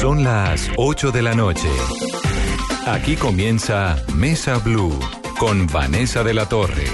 Son las 8 de la noche. Aquí comienza Mesa Blue con Vanessa de la Torre.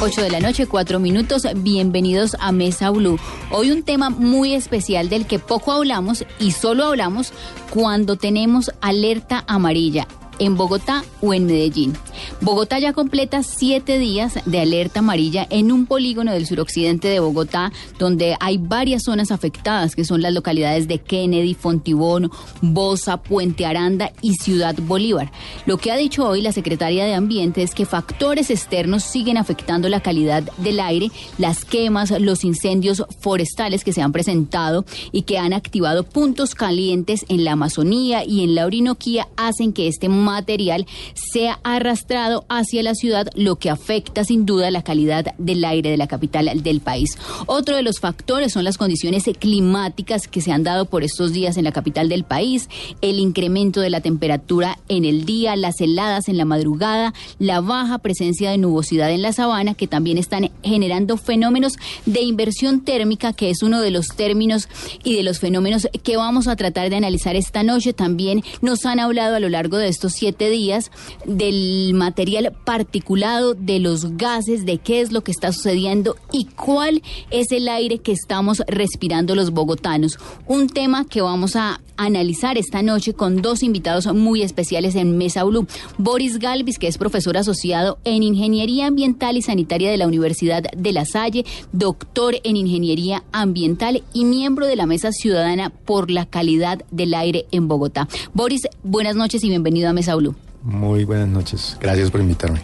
8 de la noche, 4 minutos. Bienvenidos a Mesa Blue. Hoy un tema muy especial del que poco hablamos y solo hablamos cuando tenemos alerta amarilla en Bogotá o en Medellín. Bogotá ya completa siete días de alerta amarilla en un polígono del suroccidente de Bogotá, donde hay varias zonas afectadas, que son las localidades de Kennedy, Fontibón, Bosa, Puente Aranda y Ciudad Bolívar. Lo que ha dicho hoy la secretaria de Ambiente es que factores externos siguen afectando la calidad del aire, las quemas, los incendios forestales que se han presentado y que han activado puntos calientes en la Amazonía y en la Orinoquía hacen que este material sea arrastrado hacia la ciudad, lo que afecta sin duda la calidad del aire de la capital del país. Otro de los factores son las condiciones climáticas que se han dado por estos días en la capital del país, el incremento de la temperatura en el día, las heladas en la madrugada, la baja presencia de nubosidad en la sabana, que también están generando fenómenos de inversión térmica, que es uno de los términos y de los fenómenos que vamos a tratar de analizar esta noche. También nos han hablado a lo largo de estos siete días del material particulado, de los gases, de qué es lo que está sucediendo y cuál es el aire que estamos respirando los bogotanos. Un tema que vamos a analizar esta noche con dos invitados muy especiales en Mesa Blue. Boris Galvis, que es profesor asociado en Ingeniería Ambiental y Sanitaria de la Universidad de La Salle, doctor en Ingeniería Ambiental y miembro de la Mesa Ciudadana por la Calidad del Aire en Bogotá. Boris, buenas noches y bienvenido a Mesa Blue. Muy buenas noches. Gracias por invitarme.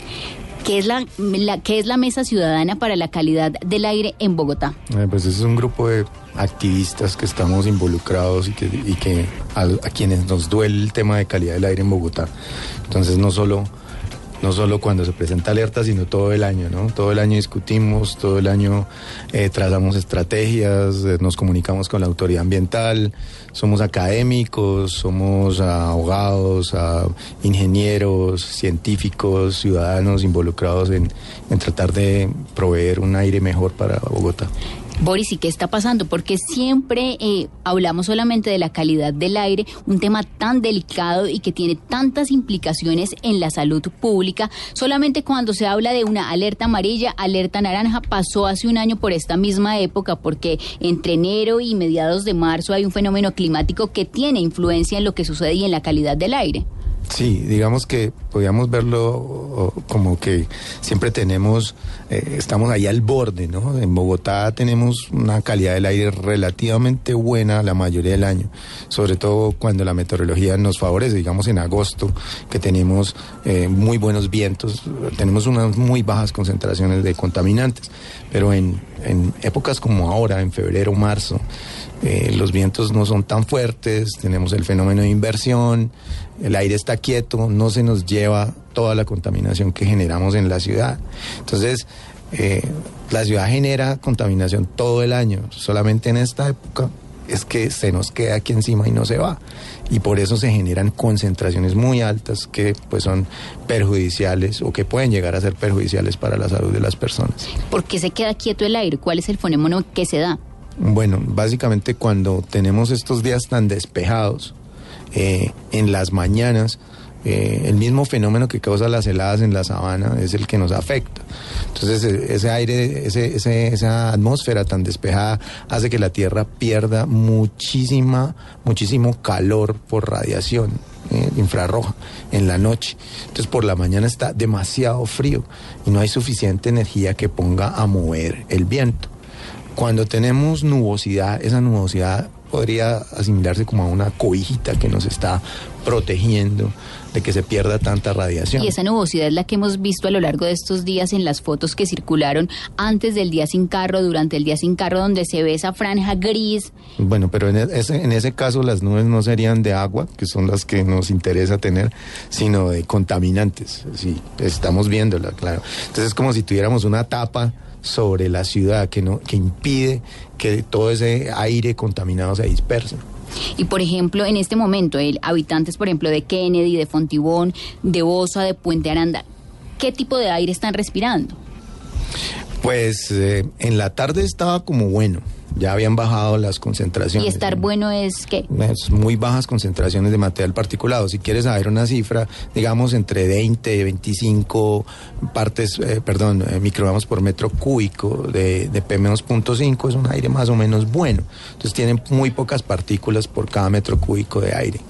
¿Qué es la, es la Mesa Ciudadana para la Calidad del Aire en Bogotá? Eh, pues es un grupo de activistas que estamos involucrados y que, y que a, a, quienes nos duele el tema de calidad del aire en Bogotá. Entonces no solo no solo cuando se presenta alerta, sino todo el año, ¿no? Todo el año discutimos, todo el año eh, trazamos estrategias, eh, nos comunicamos con la autoridad ambiental, somos académicos, somos abogados, ingenieros, científicos, ciudadanos involucrados en, en tratar de proveer un aire mejor para Bogotá. Boris, ¿y qué está pasando? Porque siempre eh, hablamos solamente de la calidad del aire, un tema tan delicado y que tiene tantas implicaciones en la salud pública. Solamente cuando se habla de una alerta amarilla, alerta naranja, pasó hace un año por esta misma época, porque entre enero y mediados de marzo hay un fenómeno climático que tiene influencia en lo que sucede en la calidad del aire. Sí, digamos que podríamos verlo como que siempre tenemos, eh, estamos ahí al borde, ¿no? En Bogotá tenemos una calidad del aire relativamente buena la mayoría del año, sobre todo cuando la meteorología nos favorece, digamos en agosto, que tenemos eh, muy buenos vientos, tenemos unas muy bajas concentraciones de contaminantes, pero en, en épocas como ahora, en febrero, marzo, eh, los vientos no son tan fuertes, tenemos el fenómeno de inversión, el aire está quieto, no se nos lleva toda la contaminación que generamos en la ciudad. Entonces, eh, la ciudad genera contaminación todo el año, solamente en esta época es que se nos queda aquí encima y no se va. Y por eso se generan concentraciones muy altas que pues son perjudiciales o que pueden llegar a ser perjudiciales para la salud de las personas. ¿Por qué se queda quieto el aire? ¿Cuál es el fenómeno que se da? Bueno, básicamente cuando tenemos estos días tan despejados, eh, en las mañanas, eh, el mismo fenómeno que causa las heladas en la sabana es el que nos afecta. Entonces e, ese aire, ese, esa atmósfera tan despejada hace que la Tierra pierda muchísima, muchísimo calor por radiación. Eh, infrarroja en la noche. Entonces por la mañana está demasiado frío y no hay suficiente energía que ponga a mover el viento. Cuando tenemos nubosidad, esa nubosidad podría asimilarse como a una cobijita que nos está protegiendo de que se pierda tanta radiación. Y esa nubosidad es la que hemos visto a lo largo de estos días en las fotos que circularon antes del día sin carro, durante el día sin carro, donde se ve esa franja gris. Bueno, pero en ese, en ese caso las nubes no serían de agua, que son las que nos interesa tener, sino de contaminantes. Sí, estamos viéndola, claro. Entonces es como si tuviéramos una tapa sobre la ciudad que no que impide que todo ese aire contaminado se disperse. Y por ejemplo, en este momento, el habitantes, por ejemplo, de Kennedy, de Fontibón, de Bosa, de Puente Aranda, ¿qué tipo de aire están respirando? Pues eh, en la tarde estaba como bueno, ya habían bajado las concentraciones. ¿Y estar bueno es qué? Es muy bajas concentraciones de material particulado. Si quieres saber una cifra, digamos entre 20 y 25 partes, eh, perdón, eh, microgramos por metro cúbico de, de PM2.5 es un aire más o menos bueno. Entonces tienen muy pocas partículas por cada metro cúbico de aire.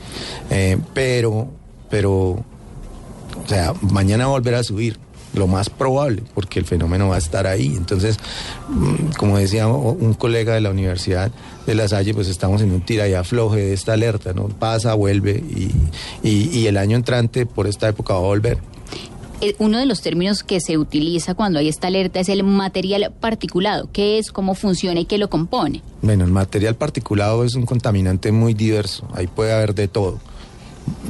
Eh, pero, pero, o sea, mañana volverá a subir lo más probable, porque el fenómeno va a estar ahí. Entonces, mm, como decía un colega de la Universidad de La Salle, pues estamos en un tira y afloje de esta alerta, ¿no? Pasa, vuelve y, y, y el año entrante por esta época va a volver. Eh, Uno de los términos que se utiliza cuando hay esta alerta es el material particulado. ¿Qué es, cómo funciona y qué lo compone? Bueno, el material particulado es un contaminante muy diverso, ahí puede haber de todo.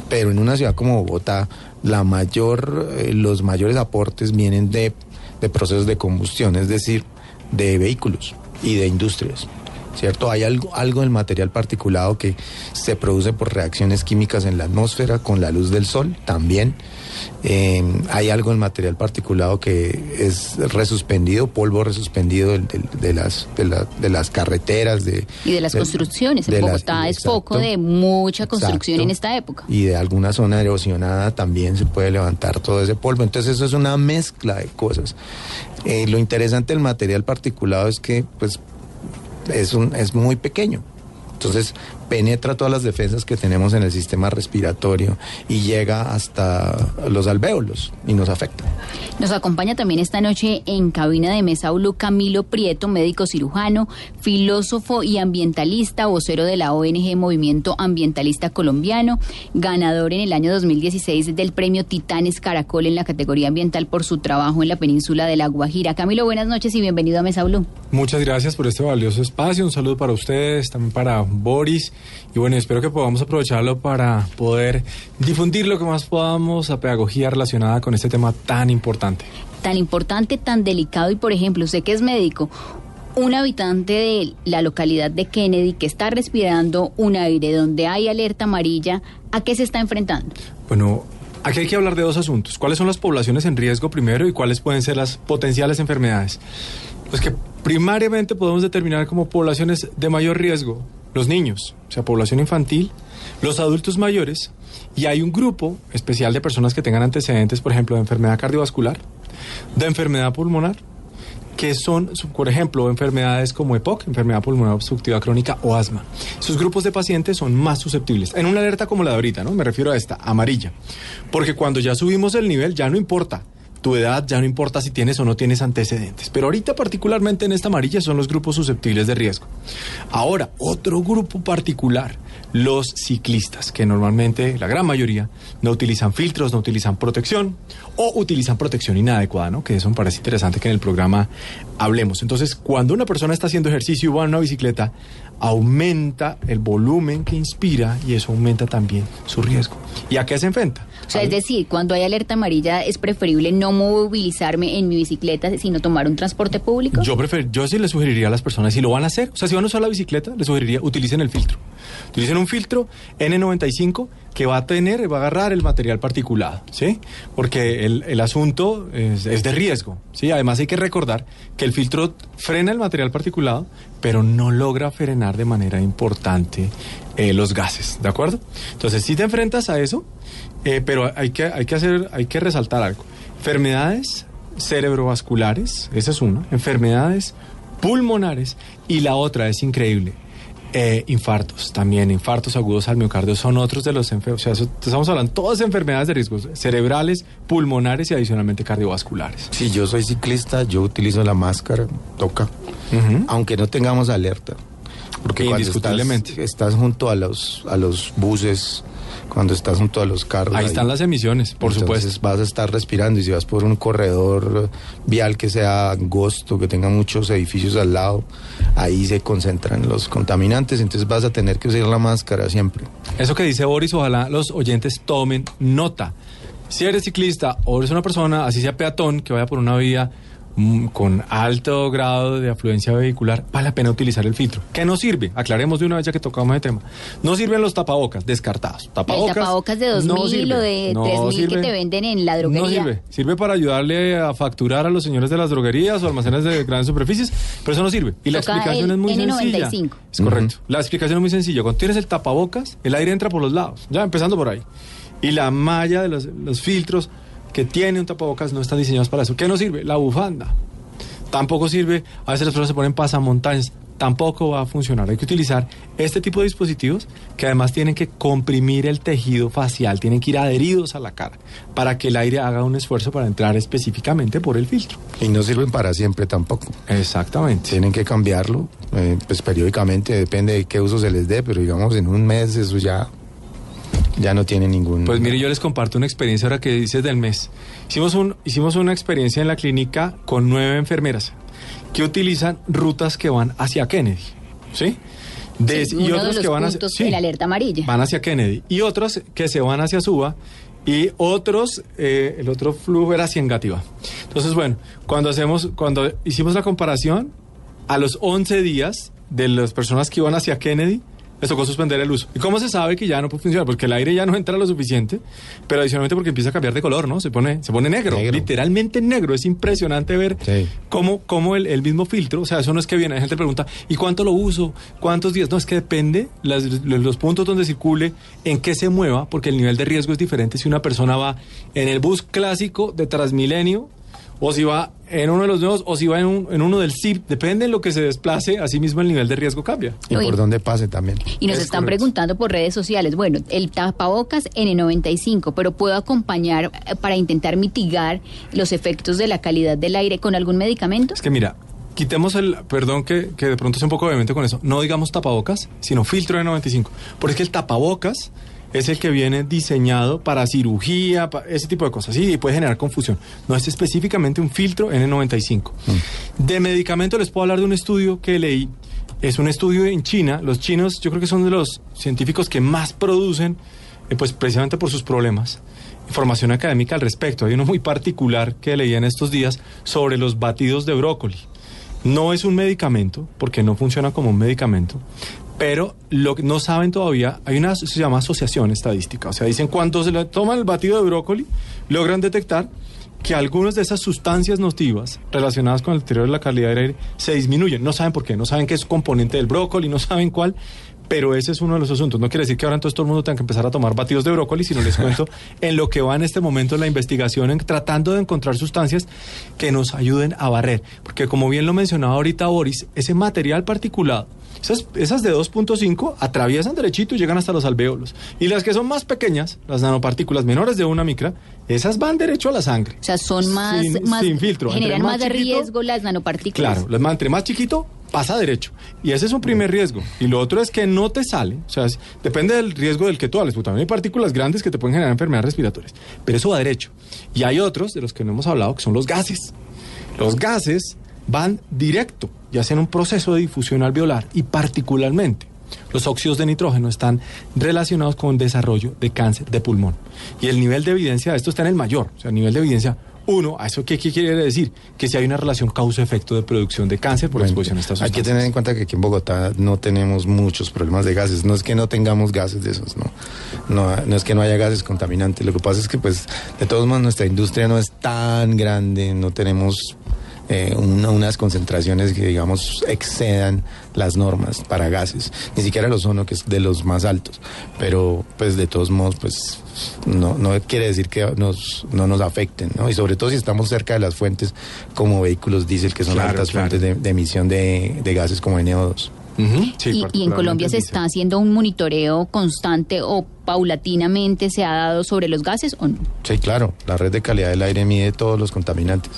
Pero en una ciudad como Bogotá, la mayor, eh, los mayores aportes vienen de, de procesos de combustión, es decir, de vehículos y de industrias. ¿Cierto? Hay algo, algo del material particulado que se produce por reacciones químicas en la atmósfera con la luz del sol también. Eh, hay algo del material particulado que es resuspendido, polvo resuspendido de, de, de las, de, la, de, las carreteras. De, y de las construcciones. En Bogotá las, es exacto, foco de mucha construcción exacto, en esta época. Y de alguna zona erosionada también se puede levantar todo ese polvo. Entonces eso es una mezcla de cosas. Eh, lo interesante del material particulado es que pues es, un, es muy pequeño. Entonces penetra todas las defensas que tenemos en el sistema respiratorio y llega hasta los alvéolos y nos afecta. Nos acompaña también esta noche en cabina de Mesa Blue Camilo Prieto, médico cirujano, filósofo y ambientalista, vocero de la ONG Movimiento Ambientalista Colombiano, ganador en el año 2016 del premio Titanes Caracol en la categoría ambiental por su trabajo en la península de La Guajira. Camilo, buenas noches y bienvenido a Mesa Blue. Muchas gracias por este valioso espacio. Un saludo para ustedes, también para Boris. Y bueno, espero que podamos aprovecharlo para poder difundir lo que más podamos a pedagogía relacionada con este tema tan importante. Tan importante, tan delicado y por ejemplo, usted que es médico, un habitante de la localidad de Kennedy que está respirando un aire donde hay alerta amarilla, ¿a qué se está enfrentando? Bueno, aquí hay que hablar de dos asuntos. ¿Cuáles son las poblaciones en riesgo primero y cuáles pueden ser las potenciales enfermedades? Pues que primariamente podemos determinar como poblaciones de mayor riesgo los niños, o sea, población infantil, los adultos mayores, y hay un grupo especial de personas que tengan antecedentes, por ejemplo, de enfermedad cardiovascular, de enfermedad pulmonar, que son, por ejemplo, enfermedades como EPOC, enfermedad pulmonar obstructiva crónica o asma. Sus grupos de pacientes son más susceptibles. En una alerta como la de ahorita, ¿no? Me refiero a esta, amarilla. Porque cuando ya subimos el nivel, ya no importa tu edad, ya no importa si tienes o no tienes antecedentes. Pero ahorita particularmente en esta amarilla son los grupos susceptibles de riesgo. Ahora, otro grupo particular, los ciclistas, que normalmente, la gran mayoría, no utilizan filtros, no utilizan protección o utilizan protección inadecuada, ¿no? Que eso me parece interesante que en el programa hablemos. Entonces, cuando una persona está haciendo ejercicio y va en una bicicleta, aumenta el volumen que inspira y eso aumenta también su riesgo. ¿Y a qué se enfrenta? O sea, es decir, cuando hay alerta amarilla es preferible no movilizarme en mi bicicleta, sino tomar un transporte público. Yo prefer, yo sí le sugeriría a las personas, si lo van a hacer, o sea, si van a usar la bicicleta, les sugeriría, utilicen el filtro. Utilicen un filtro N95 que va a tener, va a agarrar el material particulado, ¿sí? Porque el, asunto es, es, de riesgo, ¿sí? Además hay que recordar que el filtro frena el material particulado, pero no logra frenar de manera importante eh, los gases, ¿de acuerdo? Entonces, si te enfrentas a eso, eh, pero hay que, hay, que hacer, hay que resaltar algo. Enfermedades cerebrovasculares, esa es una, enfermedades pulmonares y la otra es increíble, eh, infartos también, infartos agudos al miocardio son otros de los enfermos. O sea, estamos hablando de todas enfermedades de riesgos cerebrales, pulmonares y adicionalmente cardiovasculares. Si yo soy ciclista, yo utilizo la máscara, toca, uh -huh. aunque no tengamos alerta. Porque cuando Indiscutiblemente. Estás, estás junto a los, a los buses, cuando estás junto a los carros. Ahí están las emisiones, por entonces supuesto. vas a estar respirando y si vas por un corredor vial que sea angosto, que tenga muchos edificios al lado, ahí se concentran los contaminantes, entonces vas a tener que usar la máscara siempre. Eso que dice Boris, ojalá los oyentes tomen nota. Si eres ciclista o eres una persona, así sea peatón, que vaya por una vía con alto grado de afluencia vehicular, vale la pena utilizar el filtro. ¿Qué no sirve? Aclaremos de una vez ya que tocamos el tema. No sirven los tapabocas, descartados. El Tapabocas, tapabocas de 2000 no sirve. o de No 3000 que te venden en la droguería. No sirve. Sirve para ayudarle a facturar a los señores de las droguerías o almacenes de grandes superficies, pero eso no sirve. Y la Toca explicación es muy sencilla. N95. Es correcto. La explicación es muy sencilla. Cuando tienes el tapabocas, el aire entra por los lados, ya empezando por ahí. Y la malla de los, los filtros que tiene un tapabocas no están diseñados para eso. ¿Qué no sirve? La bufanda. Tampoco sirve, a veces las personas se ponen pasamontañas, tampoco va a funcionar. Hay que utilizar este tipo de dispositivos que además tienen que comprimir el tejido facial, tienen que ir adheridos a la cara para que el aire haga un esfuerzo para entrar específicamente por el filtro. Y no sirven para siempre tampoco. Exactamente. Tienen que cambiarlo, eh, pues periódicamente, depende de qué uso se les dé, pero digamos en un mes eso ya, ya no tiene ningún... Pues mire, yo les comparto una experiencia ahora que dices del mes. Hicimos, un, hicimos una experiencia en la clínica con nueve enfermeras que utilizan rutas que van hacia Kennedy. ¿Sí? De- Sí, y uno de otros los que van hacia, sí, la alerta amarilla. van hacia Kennedy. Y otros que se van hacia Suba. Y otros, eh, el otro flujo era hacia Engativá. Entonces, bueno, cuando hacemos, cuando hicimos la comparación, a los 11 días de las personas que iban hacia Kennedy, les tocó suspender el uso. ¿Y cómo se sabe que ya no puede funcionar? Porque el aire ya no entra lo suficiente, pero adicionalmente porque empieza a cambiar de color, ¿no? Se pone, se pone negro, Negro. literalmente negro. Es impresionante ver Sí. cómo, cómo el, el mismo filtro, o sea, eso no es que viene, la gente pregunta, ¿y cuánto lo uso? ¿Cuántos días? No, es que depende las- los puntos donde circule, en qué se mueva, porque el nivel de riesgo es diferente si una persona va en el bus clásico de Transmilenio, o si va en uno de los nuevos, o si va en, un- en uno del CIP, depende de lo que se desplace, así mismo el nivel de riesgo cambia. Y Oye. por dónde pase también. Y nos Es están correcto. preguntando por redes sociales, bueno, el tapabocas N95, pero ¿puedo acompañar eh, para intentar mitigar los efectos de la calidad del aire con algún medicamento? Es que mira, quitemos el, perdón que, que de pronto es un poco obviamente con eso, no digamos tapabocas, sino filtro de 95, porque es que el tapabocas es el que viene diseñado para cirugía, pa- ese tipo de cosas, sí, y puede generar confusión. No es específicamente un filtro N95. De medicamento les puedo hablar de un estudio que leí. Es un estudio en China. Los chinos yo creo que son de los científicos que más producen, eh, pues precisamente por sus problemas información académica al respecto. Hay uno muy particular que leía en estos días sobre los batidos de brócoli. No es un medicamento, porque no funciona como un medicamento, pero lo que no saben todavía, hay una se llama asociación estadística. O sea, dicen cuando se le toman el batido de brócoli, logran detectar que algunas de esas sustancias nocivas relacionadas con el deterioro de la calidad del aire se disminuyen. No saben por qué, no saben qué es componente del brócoli, no saben cuál, pero ese es uno de los asuntos. No quiere decir que ahora entonces todo el mundo tenga que empezar a tomar batidos de brócoli, sino les cuento en lo que va en este momento la investigación, en tratando de encontrar sustancias que nos ayuden a barrer. Porque como bien lo mencionaba ahorita Boris, ese material particulado, esas, esas de 2.5 atraviesan derechito y llegan hasta los alvéolos. Y las que son más pequeñas, las nanopartículas menores de una micra, esas van derecho a la sangre. O sea, son más, Sin- más sin filtro. Entre generan más, de chiquito- riesgo las nanopartículas. Claro, las entre más chiquito, pasa derecho. Y ese es un primer riesgo. Y lo otro es que no te sale. O sea, depende del riesgo del que tú hables. Porque también hay partículas grandes que te pueden generar enfermedades respiratorias. Pero eso va derecho. Y hay otros de los que no hemos hablado, que son los gases. Los gases van directo y hacen un proceso de difusión alveolar. Y particularmente, los óxidos de nitrógeno están relacionados con desarrollo de cáncer de pulmón. Y el nivel de evidencia de esto está en el mayor. O sea, el nivel de evidencia uno, ¿a eso qué, qué quiere decir? Que si hay una relación causa-efecto de producción de cáncer por Bueno, exposición a estas hay que sustancias. tener en cuenta que aquí en Bogotá no tenemos muchos problemas de gases. No es que no tengamos gases de esos, no. No, no es que no haya gases contaminantes. Lo que pasa es que, pues, de todos modos, nuestra industria no es tan grande. No tenemos eh, una- unas concentraciones que, digamos, excedan las normas para gases. Ni siquiera el ozono, que es de los más altos. Pero, pues, de todos modos, pues, no, no quiere decir que nos, no nos afecten, ¿no? Y sobre todo si estamos cerca de las fuentes como vehículos diésel, que son Claro, altas claro. fuentes de, de emisión de, de gases como NO2. Ujú, sí, y, y en Colombia se está haciendo un monitoreo constante o paulatinamente se ha dado sobre los gases o no. Sí, claro, la red de calidad del aire mide todos los contaminantes.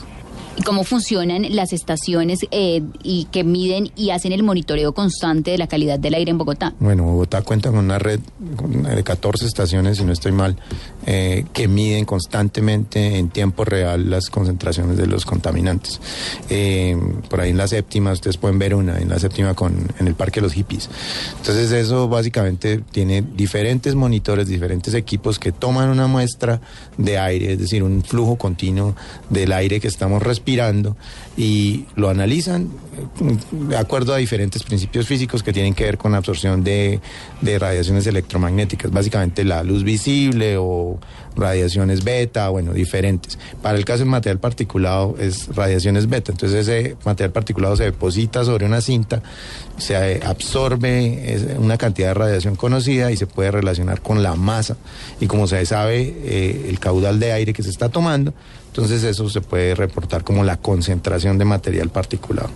¿Y cómo funcionan las estaciones eh, y que miden y hacen el monitoreo constante de la calidad del aire en Bogotá? Bueno, Bogotá cuenta con una red de 14 estaciones, si no estoy mal, eh, que miden constantemente en tiempo real las concentraciones de los contaminantes. Eh, por ahí en la séptima, ustedes pueden ver una, en la séptima con, en el Parque de los Hippies. Entonces eso básicamente tiene diferentes monitores, diferentes equipos que toman una muestra de aire, es decir, un flujo continuo del aire que estamos respirando y lo analizan eh, de acuerdo a diferentes principios físicos que tienen que ver con absorción de, de radiaciones electromagnéticas, básicamente la luz visible o radiaciones beta, bueno, diferentes. Para el caso del material particulado es radiaciones beta, entonces ese material particulado se deposita sobre una cinta, se absorbe una cantidad de radiación conocida y se puede relacionar con la masa y como se sabe eh, el caudal de aire que se está tomando, entonces eso se puede reportar como la concentración de material particulado.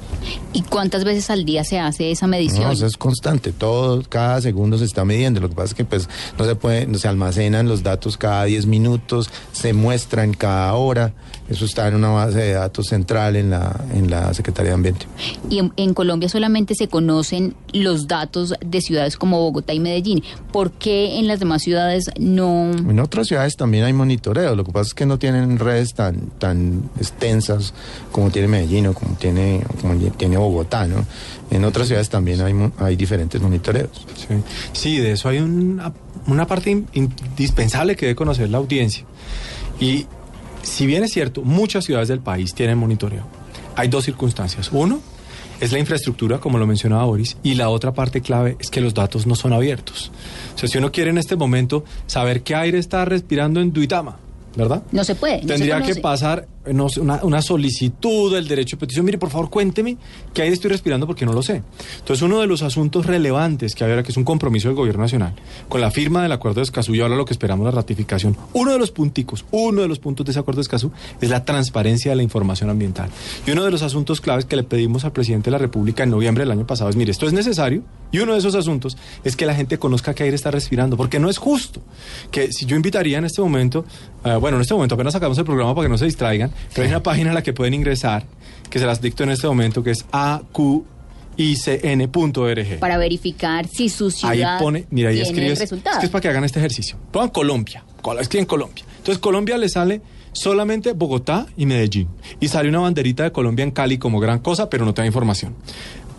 ¿Y cuántas veces al día se hace esa medición? No, eso es constante, todo, cada segundo se está midiendo. Lo que pasa es que pues no se puede, no se almacenan los datos cada 10 minutos, se muestran cada hora. Eso está en una base de datos central en la, en la Secretaría de Ambiente. Y en, en, Colombia solamente se conocen los datos de ciudades como Bogotá y Medellín. ¿Por qué en las demás ciudades no? En otras ciudades también hay monitoreo. Lo que pasa es que no tienen redes tan, tan extensas como tiene Medellín o como tiene, como tiene Bogotá, ¿no? En otras ciudades también hay, hay diferentes monitoreos. Sí. sí, de eso hay una, una parte indispensable que debe conocer la audiencia. Y si bien es cierto, muchas ciudades del país tienen monitoreo. Hay dos circunstancias. Uno es la infraestructura, como lo mencionaba Boris, y la otra parte clave es que los datos no son abiertos. O sea, si uno quiere en este momento saber qué aire está respirando en Duitama, ¿verdad? No se puede. No Tendría se que pasar una, una, solicitud del derecho de petición. Mire, por favor, cuénteme qué aire estoy respirando porque no lo sé. Entonces, uno de los asuntos relevantes que había, que es un compromiso del gobierno nacional, con la firma del acuerdo de Escazú y ahora lo que esperamos la ratificación, uno de los punticos, uno de los puntos de ese acuerdo de Escazú es la transparencia de la información ambiental. Y uno de los asuntos claves que le pedimos al presidente de la República en noviembre del año pasado es, mire, esto es necesario y uno de esos asuntos es que la gente conozca qué aire está respirando, porque no es justo que si yo invitaría en este momento, uh, bueno, en este momento apenas sacamos el programa para que no se distraigan, pero hay una página a la que pueden ingresar, que se las dicto en este momento, que es aqicn.org. Para verificar si su ciudad Ahí pone, mira, ahí tiene escribes, resultados. es que es para que hagan este ejercicio. Pongan Colombia, col- escriben Colombia. Entonces Colombia le sale solamente Bogotá y Medellín. Y sale una banderita de Colombia en Cali como gran cosa, pero no te da información.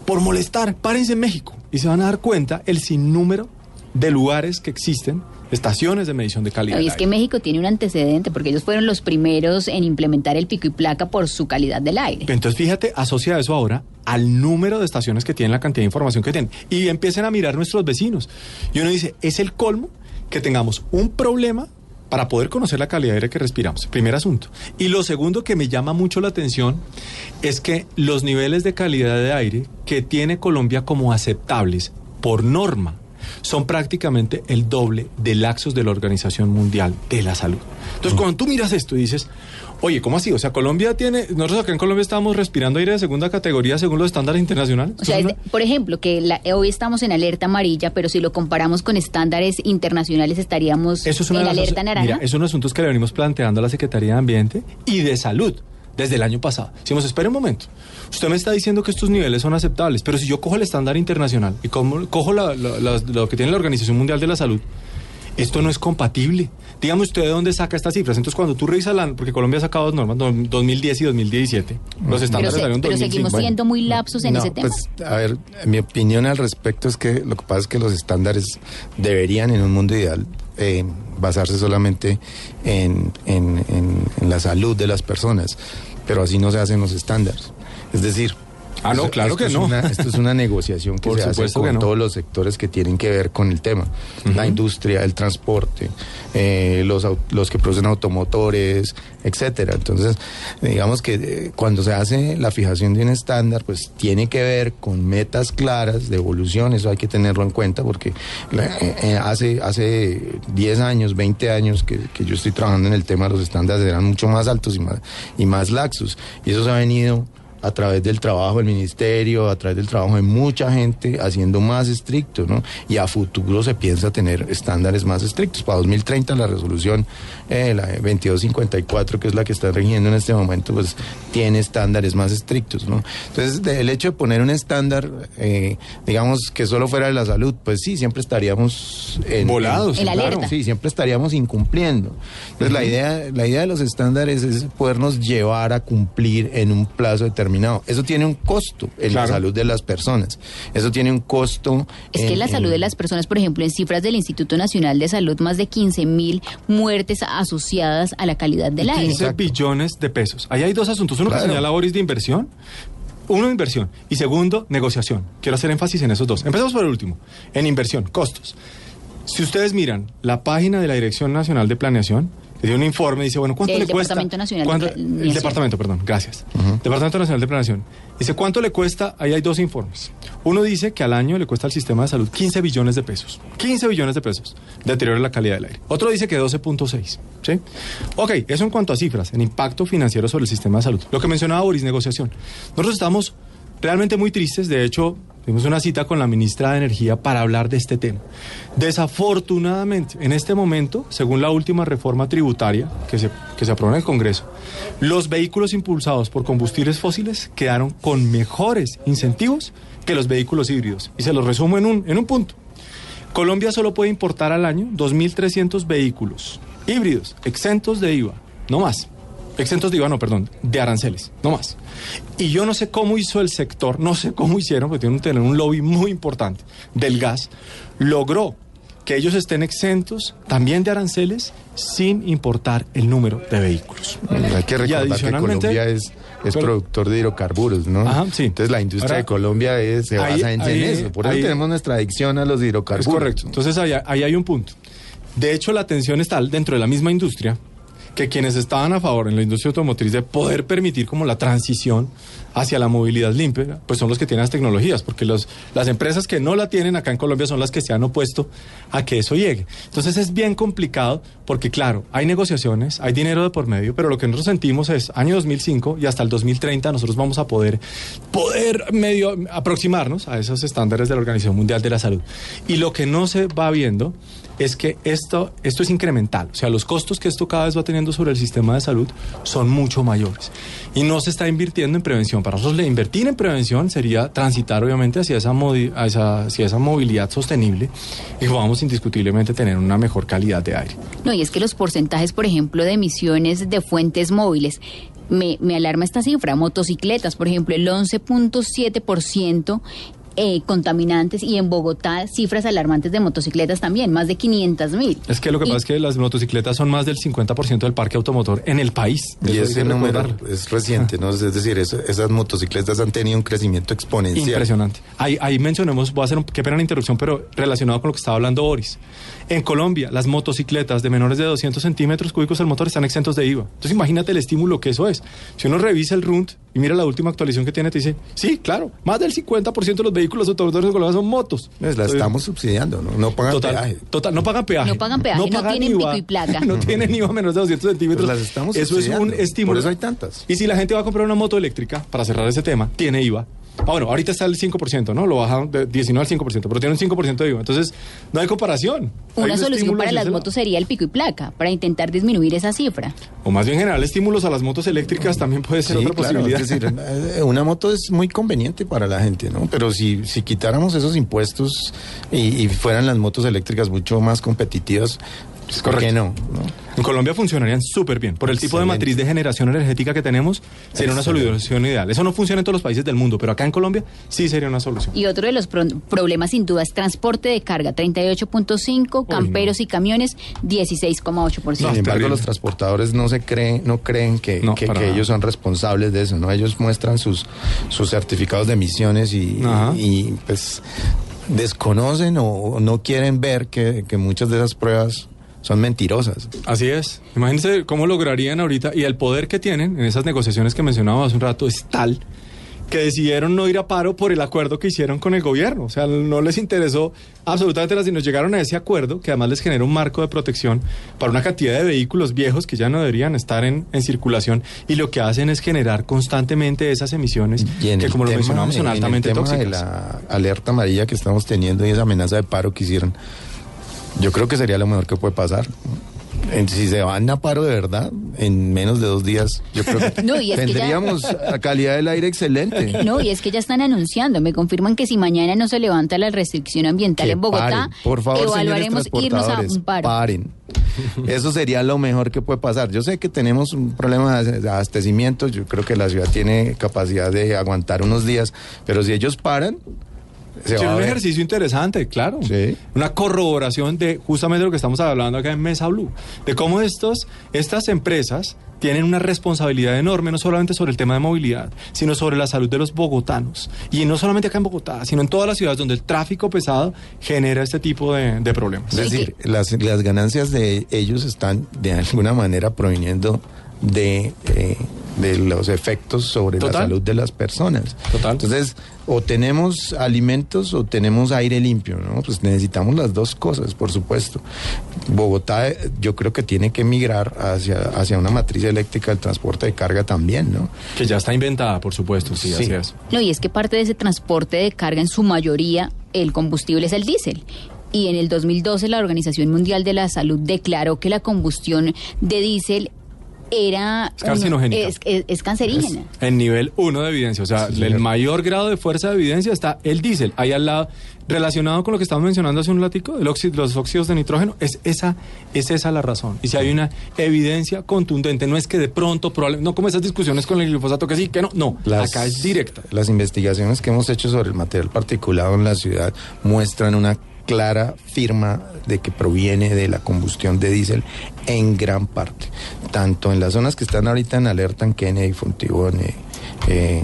Por molestar, párense en México y se van a dar cuenta el sinnúmero de lugares que existen, estaciones de medición de calidad. No, y es que. México tiene un antecedente porque ellos fueron los primeros en implementar el pico y placa por su calidad del aire. Entonces, fíjate, asocia eso ahora al número de estaciones que tienen, la cantidad de información que tienen. Y empiecen a mirar nuestros vecinos. Y uno dice, es el colmo que tengamos un problema para poder conocer la calidad de aire que respiramos. Primer asunto. Y lo segundo que me llama mucho la atención es que los niveles de calidad de aire que tiene Colombia como aceptables por norma son prácticamente el doble de laxos de la Organización Mundial de la Salud. Entonces, cuando tú miras esto y dices, oye, ¿cómo así? O sea, Colombia tiene, nosotros acá en Colombia estamos respirando aire de segunda categoría según los estándares internacionales. O sea, es de- por ejemplo, que la- hoy estamos en alerta amarilla, pero si lo comparamos con estándares internacionales estaríamos Eso es una en alerta naranja. Mira, es los asuntos que le venimos planteando a la Secretaría de Ambiente y de Salud desde el año pasado. Decimos, espere un momento. Usted me está diciendo que estos niveles son aceptables, pero si yo cojo el estándar internacional y como- cojo la- lo que tiene la Organización Mundial de la Salud, esto no es compatible. Dígame usted de dónde saca estas cifras. Entonces, cuando tú revisas la... Porque Colombia ha sacado dos normas, do- 2010 y 2017. Los pero, estándares se- salieron pero 2005. seguimos siendo muy lapsos en No, ese tema. Pues, a ver, mi opinión al respecto es que lo que pasa es que los estándares deberían en un mundo ideal eh, basarse solamente en, en- en- en la salud de las personas, pero así no se hacen los estándares. Es decir, Ah, no, claro esto que es no. una- esto es una negociación que Por se hace con no. todos los sectores que tienen que ver con el tema. La industria, el transporte, eh, los, los que producen automotores, etcétera. Entonces, digamos que eh, cuando se hace la fijación de un estándar, pues tiene que ver con metas claras de evolución, eso hay que tenerlo en cuenta porque eh, eh, hace, hace 10 años, 20 años que, que yo estoy trabajando en el tema, los estándares eran mucho más altos y más, y más laxos. Y eso se ha venido a través del trabajo del ministerio, a través del trabajo de mucha gente, haciendo más estrictos, ¿no? Y a futuro se piensa tener estándares más estrictos. Para 2030 la resolución, eh, la 2254, que es la que está rigiendo en este momento, pues tiene estándares más estrictos, ¿no? Entonces, el hecho de poner un estándar, eh, digamos, que solo fuera de la salud, pues sí, siempre estaríamos en, Volados. En la alerta. Sí, siempre estaríamos incumpliendo. Entonces, la idea, la idea de los estándares es podernos llevar a cumplir en un plazo determinado. Eso tiene un costo en Claro. la salud de las personas. Eso tiene un costo. Es que en- la salud de las personas, por ejemplo, en cifras del Instituto Nacional de Salud, más de 15 mil muertes asociadas a la calidad del aire. 15 billones de pesos. Ahí hay dos asuntos. Uno Claro. que señala Boris de inversión. Uno, inversión. Y segundo, negociación. Quiero hacer énfasis en esos dos. Empezamos por el último. En inversión, costos. Si ustedes miran la página de la Dirección Nacional de Planeación, le dio un informe, dice, bueno, ¿cuánto le cuesta? Departamento Nacional de ¿Cuánto- Planeación. El departamento, perdón, gracias. Departamento Nacional de Planeación. Dice, ¿cuánto le cuesta? Ahí hay dos informes. Uno dice que al año le cuesta al sistema de salud 15 billones de pesos. 15 billones de pesos. Deterioro de la calidad del aire. Otro dice que 12.6. ¿Sí? Ok, eso en cuanto a cifras, en impacto financiero sobre el sistema de salud. Lo que mencionaba Boris, negociación. Nosotros estamos realmente muy tristes. De hecho, tuvimos una cita con la ministra de Energía para hablar de este tema. Desafortunadamente, en este momento, según la última reforma tributaria que se, que se aprobó en el Congreso, los vehículos impulsados por combustibles fósiles quedaron con mejores incentivos que los vehículos híbridos. Y se los resumo en un, en un punto. Colombia solo puede importar al año 2.300 vehículos híbridos, exentos de IVA, no más. Exentos de IVA, no, perdón, de aranceles, no más. Y yo no sé cómo hizo el sector, no sé cómo hicieron, porque tienen que tener un lobby muy importante del gas, logró que ellos estén exentos también de aranceles sin importar el número de vehículos. Hay que recordar que Colombia es, es Pero- productor de hidrocarburos, ¿no? Ajá, sí. Entonces la industria Ahora, de Colombia es, se ahí- basa en, en ahí- eso. Por eso ahí- tenemos nuestra adicción a los Es hidrocarburos. correcto. Entonces ahí, ahí hay un punto. De hecho, la tensión está dentro de la misma industria que quienes estaban a favor en la industria automotriz de poder permitir como la transición hacia la movilidad limpia, pues son los que tienen las tecnologías, porque los, las empresas que no la tienen acá en Colombia son las que se han opuesto a que eso llegue. Entonces es bien complicado porque claro, hay negociaciones, hay dinero de por medio, pero lo que nosotros sentimos es año 2005 y hasta el 2030 nosotros vamos a poder poder medio aproximarnos a esos estándares de la Organización Mundial de la Salud. Y lo que no se va viendo es que esto, esto es incremental. O sea, los costos que esto cada vez va teniendo sobre el sistema de salud son mucho mayores. Y no se está invirtiendo en prevención. Para nosotros, invertir en prevención sería transitar, obviamente, hacia esa, modi- a esa- hacia esa movilidad sostenible y podamos indiscutiblemente tener una mejor calidad de aire. No, y es que los porcentajes, por ejemplo, de emisiones de fuentes móviles, me, me alarma esta cifra. Motocicletas, por ejemplo, el 11.7% eh, contaminantes y en Bogotá cifras alarmantes de motocicletas también, más de 500 mil. Es que lo que pasa es que las motocicletas son más del 50% del parque automotor en el país. Y ese que es reciente, ¿no? Es decir, esas motocicletas han tenido un crecimiento exponencial. Impresionante. Ahí, ahí mencionemos, voy a hacer un, qué pena la interrupción, pero relacionado con lo que estaba hablando Boris. En Colombia, las motocicletas de menores de 200 centímetros cúbicos el motor están exentos de IVA. Entonces imagínate el estímulo que eso es. Si uno revisa el RUNT y mira la última actualización que tiene, te dice, sí, claro, más del 50% de los vehículos automotores de Colombia son motos. Pues la Entonces, estamos subsidiando, ¿no? No pagan Total, peaje. total, no pagan peaje. No pagan peaje, no tienen pico y placa. no tienen IVA menos de 200 centímetros. Pues las estamos Eso es un subsidiando. estímulo. Por eso hay tantas. Y si la gente va a comprar una moto eléctrica, para cerrar ese tema, tiene IVA. Ah, bueno, ahorita está el 5%, ¿no? Lo bajaron de 19 al 5%, pero tiene un 5% de IVA. Entonces, no hay comparación. Hay Una un solución para las motos sería el pico y placa, para intentar disminuir esa cifra. O más bien general, estímulos a las motos eléctricas también puede ser Sí, otra claro, posibilidad. es decir, eh, una moto es muy conveniente para la gente, ¿no? Pero si, si quitáramos esos impuestos y, y fueran las motos eléctricas mucho más competitivas, pues, ¿por qué correcto. no? ¿no? En Colombia funcionarían súper bien. Por el tipo de matriz de generación energética que tenemos, sería una solución ideal. Eso no funciona en todos los países del mundo, pero acá en Colombia sí sería una solución. Y otro de los pro- problemas sin duda es transporte de carga, 38.5, camperos y camiones, 16,8%. Sin embargo, los transportadores no se creen, no creen que, No, que- ellos son responsables de eso, ¿no? Ellos muestran sus, sus certificados de emisiones y, y, pues desconocen o, o no quieren ver que, que muchas de esas pruebas son mentirosas. Así es. Imagínense cómo lograrían ahorita, y el poder que tienen en esas negociaciones que mencionaba hace un rato es tal que decidieron no ir a paro por el acuerdo que hicieron con el gobierno. O sea, no les interesó absolutamente nada, sino llegaron a ese acuerdo que además les genera un marco de protección para una cantidad de vehículos viejos que ya no deberían estar en, en circulación y lo que hacen es generar constantemente esas emisiones que, como lo mencionamos, son en el altamente tema tóxicas. de la alerta amarilla que estamos teniendo y esa amenaza de paro que hicieron, yo creo que sería lo mejor que puede pasar. Si se van a paro de verdad, en menos de dos días, yo creo que No, y es que ya- tendríamos calidad del aire excelente. No, y es que ya están anunciando, me confirman que si mañana no se levanta la restricción ambiental Que en Bogotá, paren. por favor, evaluaremos irnos a un paro. paren. Eso sería lo mejor que puede pasar. Yo sé que tenemos un problema de abastecimiento, yo creo que la ciudad tiene capacidad de aguantar unos días, pero si ellos paran, se Sí, va a un ejercicio interesante, claro. Sí. Una corroboración de justamente lo que estamos hablando acá en Mesa Blue, de cómo estos, estas empresas tienen una responsabilidad enorme, no solamente sobre el tema de movilidad, sino sobre la salud de los bogotanos. Y no solamente acá en Bogotá, sino en todas las ciudades donde el tráfico pesado genera este tipo de, de problemas. Es decir, las, las ganancias de ellos están de alguna manera proviniendo de, eh, de los efectos sobre la salud de las personas. Total. Entonces, o tenemos alimentos o tenemos aire limpio, ¿no? Pues necesitamos las dos cosas, por supuesto. Bogotá, eh, yo creo que tiene que migrar hacia, hacia una matriz eléctrica del transporte de carga también, ¿no? Que ya está inventada, por supuesto, sí, Sí. así es. No, y es que parte de ese transporte de carga, en su mayoría, el combustible es el diésel. Y en el 2012 la Organización Mundial de la Salud declaró que la combustión de diésel era... Es carcinogénica. Es, es- es cancerígena. En nivel 1 de evidencia, o sea, Sí, el señor. mayor grado de fuerza de evidencia está el diésel. Ahí al lado, relacionado con lo que estamos mencionando hace un ratico, el óxido, los óxidos de nitrógeno, es esa, es esa la razón. Y si hay una evidencia contundente, no es que de pronto, probable- no como esas discusiones con el glifosato que sí, que no, no, Las- acá es directa. Las investigaciones que hemos hecho sobre el material particulado en la ciudad muestran una clara firma de que proviene de la combustión de diésel en gran parte, tanto en las zonas que están ahorita en alerta en Kennedy, Fontibón, eh, eh,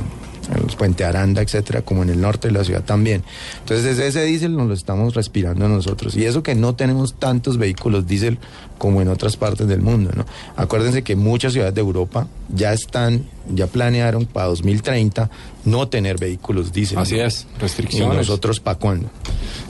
en los Puente Aranda, etcétera, como en el norte de la ciudad también. Entonces ese diésel nos lo estamos respirando nosotros y eso que no tenemos tantos vehículos diésel como en otras partes del mundo, ¿no? Acuérdense que muchas ciudades de Europa ya están, ya planearon para 2030 no tener vehículos diésel. Así ¿no? es, ¿Y restricciones. nosotros para cuándo?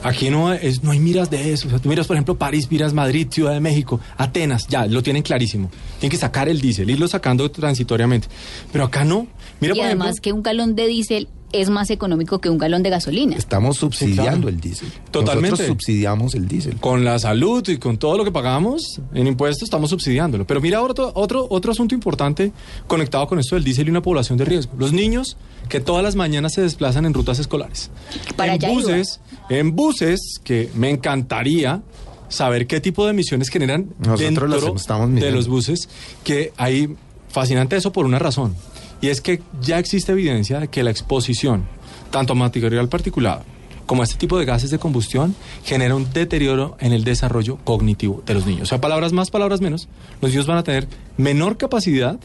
Aquí no, es, no hay miras de eso. O sea, tú miras, por ejemplo, París, miras Madrid, Ciudad de México, Atenas, ya, lo tienen clarísimo. Tienen que sacar el diésel, irlo sacando transitoriamente. Pero acá no. Mira, y por además ejemplo, que un galón de diésel es más económico que un galón de gasolina. Estamos subsidiando claro. el diésel. Totalmente. Nosotros subsidiamos el diésel. con la salud y con todo lo que pagamos en impuestos, estamos subsidiándolo. Pero mira otro, otro, otro asunto importante conectado con esto del diésel y una población de riesgo. Los niños que todas las mañanas se desplazan en rutas escolares. Para en iba. buses, en buses que me encantaría saber qué tipo de emisiones generan Nosotros dentro estamos de los buses, que hay fascinante eso por una razón. Y es que ya existe evidencia de que la exposición, tanto a material particulado como a este tipo de gases de combustión, genera un deterioro en el desarrollo cognitivo de los niños. O sea, palabras más, palabras menos, los niños van a tener menor capacidad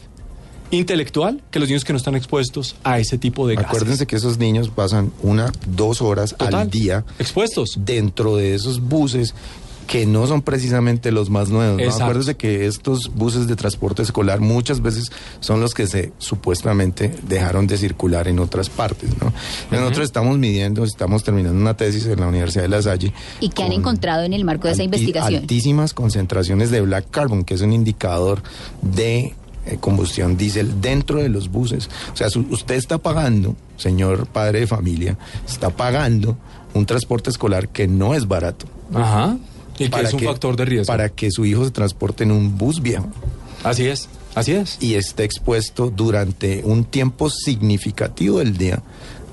intelectual que los niños que no están expuestos a ese tipo de gases. Acuérdense que esos niños pasan una, dos horas Total. al día Expuestos. dentro de esos buses que no son precisamente los más nuevos. ¿no? Acuérdense que estos buses de transporte escolar muchas veces son los que se supuestamente dejaron de circular en otras partes. ¿no? Nosotros estamos midiendo, estamos terminando una tesis en la Universidad de La Salle. ¿Y qué han con encontrado en el marco de esa investigación? Altísimas concentraciones de black carbon, que es un indicador de eh, combustión diésel dentro de los buses. O sea, su- usted está pagando, señor padre de familia, está pagando un transporte escolar que no es barato. Ajá. Y que es un factor de riesgo. Para que su hijo se transporte en un bus viejo Así es. Así es. y esté expuesto durante un tiempo significativo del día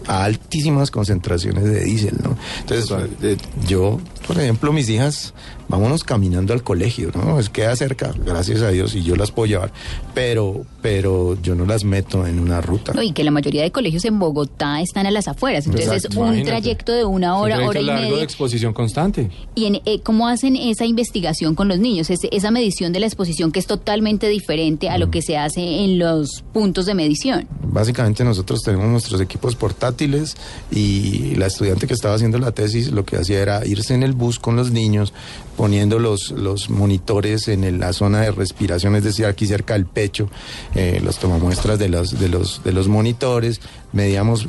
a altísimas concentraciones de diésel, ¿no? Entonces, eh, yo, por ejemplo, mis hijas, vámonos caminando al colegio, ¿no? Es queda cerca, gracias a Dios, y yo las puedo llevar, pero, pero yo no las meto en una ruta. No, y que la mayoría de colegios en Bogotá están a las afueras. Entonces Exacto. es un Imagínate. trayecto de una hora, Un hora y largo de media. exposición constante. ¿Y en, eh, cómo hacen esa investigación con los niños? Ese- esa medición de la exposición que es totalmente diferente a Mm. lo que se hace en los puntos de medición. Básicamente nosotros tenemos nuestros equipos portátiles y la estudiante que estaba haciendo la tesis lo que hacía era irse en el bus con los niños, poniendo los, los monitores en la zona de respiración, es decir, aquí cerca del pecho, eh, los tomamuestras de los, de, los, de los monitores, medíamos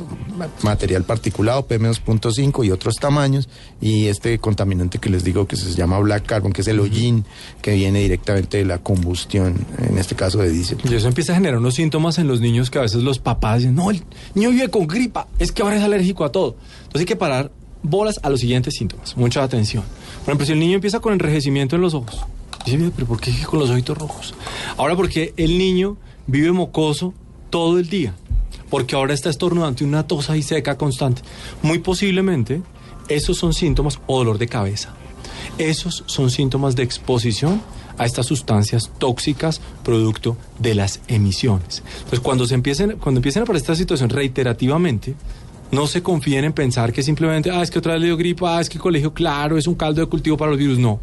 material particulado, PM2.5 y otros tamaños, y este contaminante que les digo que se llama black carbon, que es el hollín, que viene directamente de la combustión, en este caso de diésel. Y eso empieza a generar unos síntomas en los niños que a veces los papás dicen, no, el niño vive con gripa, es que ahora es alérgico a todo. Entonces hay que parar bolas a los siguientes síntomas. Mucha atención. Por ejemplo, si el niño empieza con enrejecimiento en los ojos, dice, pero ¿por qué con los ojitos rojos? Ahora porque el niño vive mocoso todo el día, porque ahora está estornudando una tos ahí seca constante. Muy posiblemente esos son síntomas o dolor de cabeza. Esos son síntomas de exposición a estas sustancias tóxicas producto de las emisiones. Entonces, cuando se empiecen, cuando empiecen a aparecer esta situación reiterativamente, no se confíen en pensar que simplemente, ah, es que otra vez le dio gripa, ah, es que el colegio, claro, es un caldo de cultivo para los virus. No.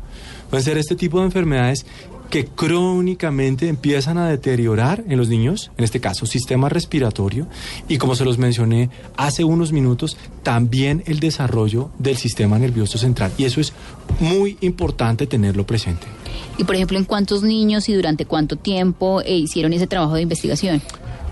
Pueden ser este tipo de enfermedades que crónicamente empiezan a deteriorar en los niños, en este caso sistema respiratorio, y como se los mencioné hace unos minutos, también el desarrollo del sistema nervioso central. Y eso es muy importante tenerlo presente. Y por ejemplo, ¿en cuántos niños y durante cuánto tiempo eh, hicieron ese trabajo de investigación?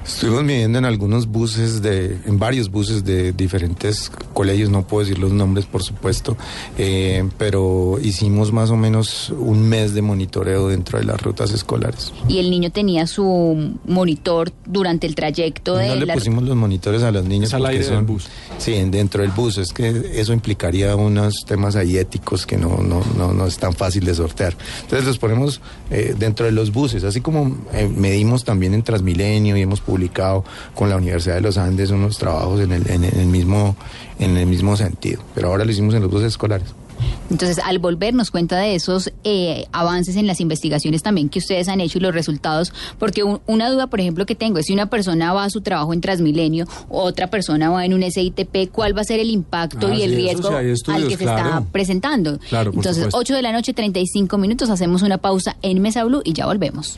Estuvimos midiendo en algunos buses de, en varios buses de diferentes colegios, no puedo decir los nombres por supuesto, eh, pero hicimos más o menos un mes de monitoreo dentro de las rutas escolares. ¿Y el niño tenía su monitor durante el trayecto de No le la- pusimos los monitores a los niños Es al aire del son- bus. Sí, en- dentro del bus, es que eso implicaría unos temas ahí éticos que no, no, no, no es tan fácil de sortear. Entonces los ponemos eh, dentro de los buses, así como eh, medimos también en Transmilenio y hemos publicado con la Universidad de los Andes unos trabajos en el, en el mismo, en el mismo sentido, pero ahora lo hicimos en los buses escolares. Entonces, al volver nos cuenta de esos eh, avances en las investigaciones también que ustedes han hecho y los resultados, porque un- una duda, por ejemplo, que tengo es si una persona va a su trabajo en Transmilenio, otra persona va en un SITP, ¿cuál va a ser el impacto Ah, y el sí, eso riesgo sí, al que se está presentando? Claro, por Entonces, supuesto. 8 de la noche, 35 minutos, hacemos una pausa en Mesa Blue y ya volvemos.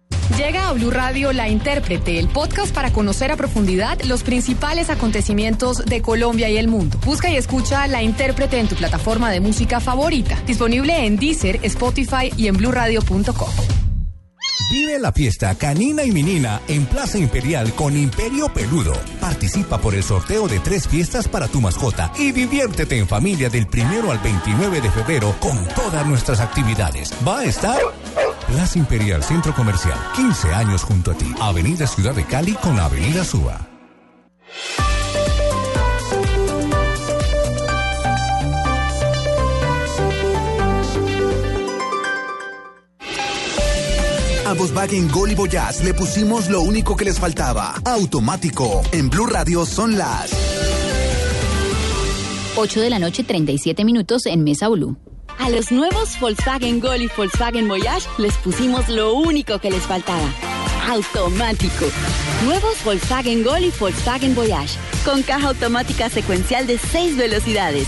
Llega a Blue Radio La Intérprete, el podcast para conocer a profundidad los principales acontecimientos de Colombia y el mundo. Busca y escucha La Intérprete en tu plataforma de música favorita, disponible en Deezer, Spotify y en bluradio.com. Vive la fiesta canina y menina en Plaza Imperial con Imperio Peludo. Participa por el sorteo de tres fiestas para tu mascota y diviértete en familia del primero al 29 de febrero con todas nuestras actividades. Va a estar Plaza Imperial Centro Comercial, 15 años junto a ti. Avenida Ciudad de Cali con Avenida Suba. A Volkswagen Gol y Voyage le pusimos lo único que les faltaba. Automático. En Blue Radio son las 8 de la noche, 37 minutos en Mesa Blue. A los nuevos Volkswagen Gol y Volkswagen Voyage les pusimos lo único que les faltaba. Automático. Nuevos Volkswagen Gol y Volkswagen Voyage. Con caja automática secuencial de 6 velocidades,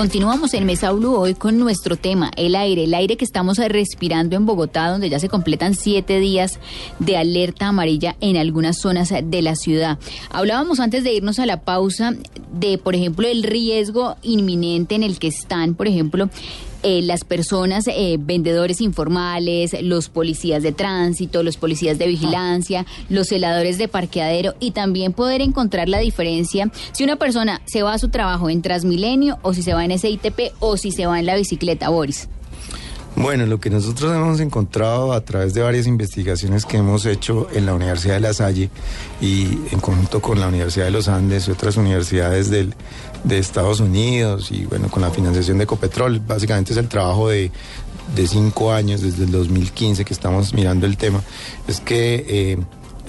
Continuamos en Mesa Blue hoy con nuestro tema, el aire, el aire que estamos respirando en Bogotá, donde ya se completan siete días de alerta amarilla en algunas zonas de la ciudad. Hablábamos antes de irnos a la pausa de, por ejemplo, el riesgo inminente en el que están, por ejemplo, eh, las personas, eh, vendedores informales, los policías de tránsito, los policías de vigilancia, los celadores de parqueadero y también poder encontrar la diferencia si una persona se va a su trabajo en Transmilenio o si se va en SITP o si se va en la bicicleta, Boris. Bueno, lo que nosotros hemos encontrado a través de varias investigaciones que hemos hecho en la Universidad de La Salle y en conjunto con la Universidad de los Andes y otras universidades del, de Estados Unidos y bueno, con la financiación de Ecopetrol, básicamente es el trabajo de, de cinco años, desde el 2015 que estamos mirando el tema, es que... Eh,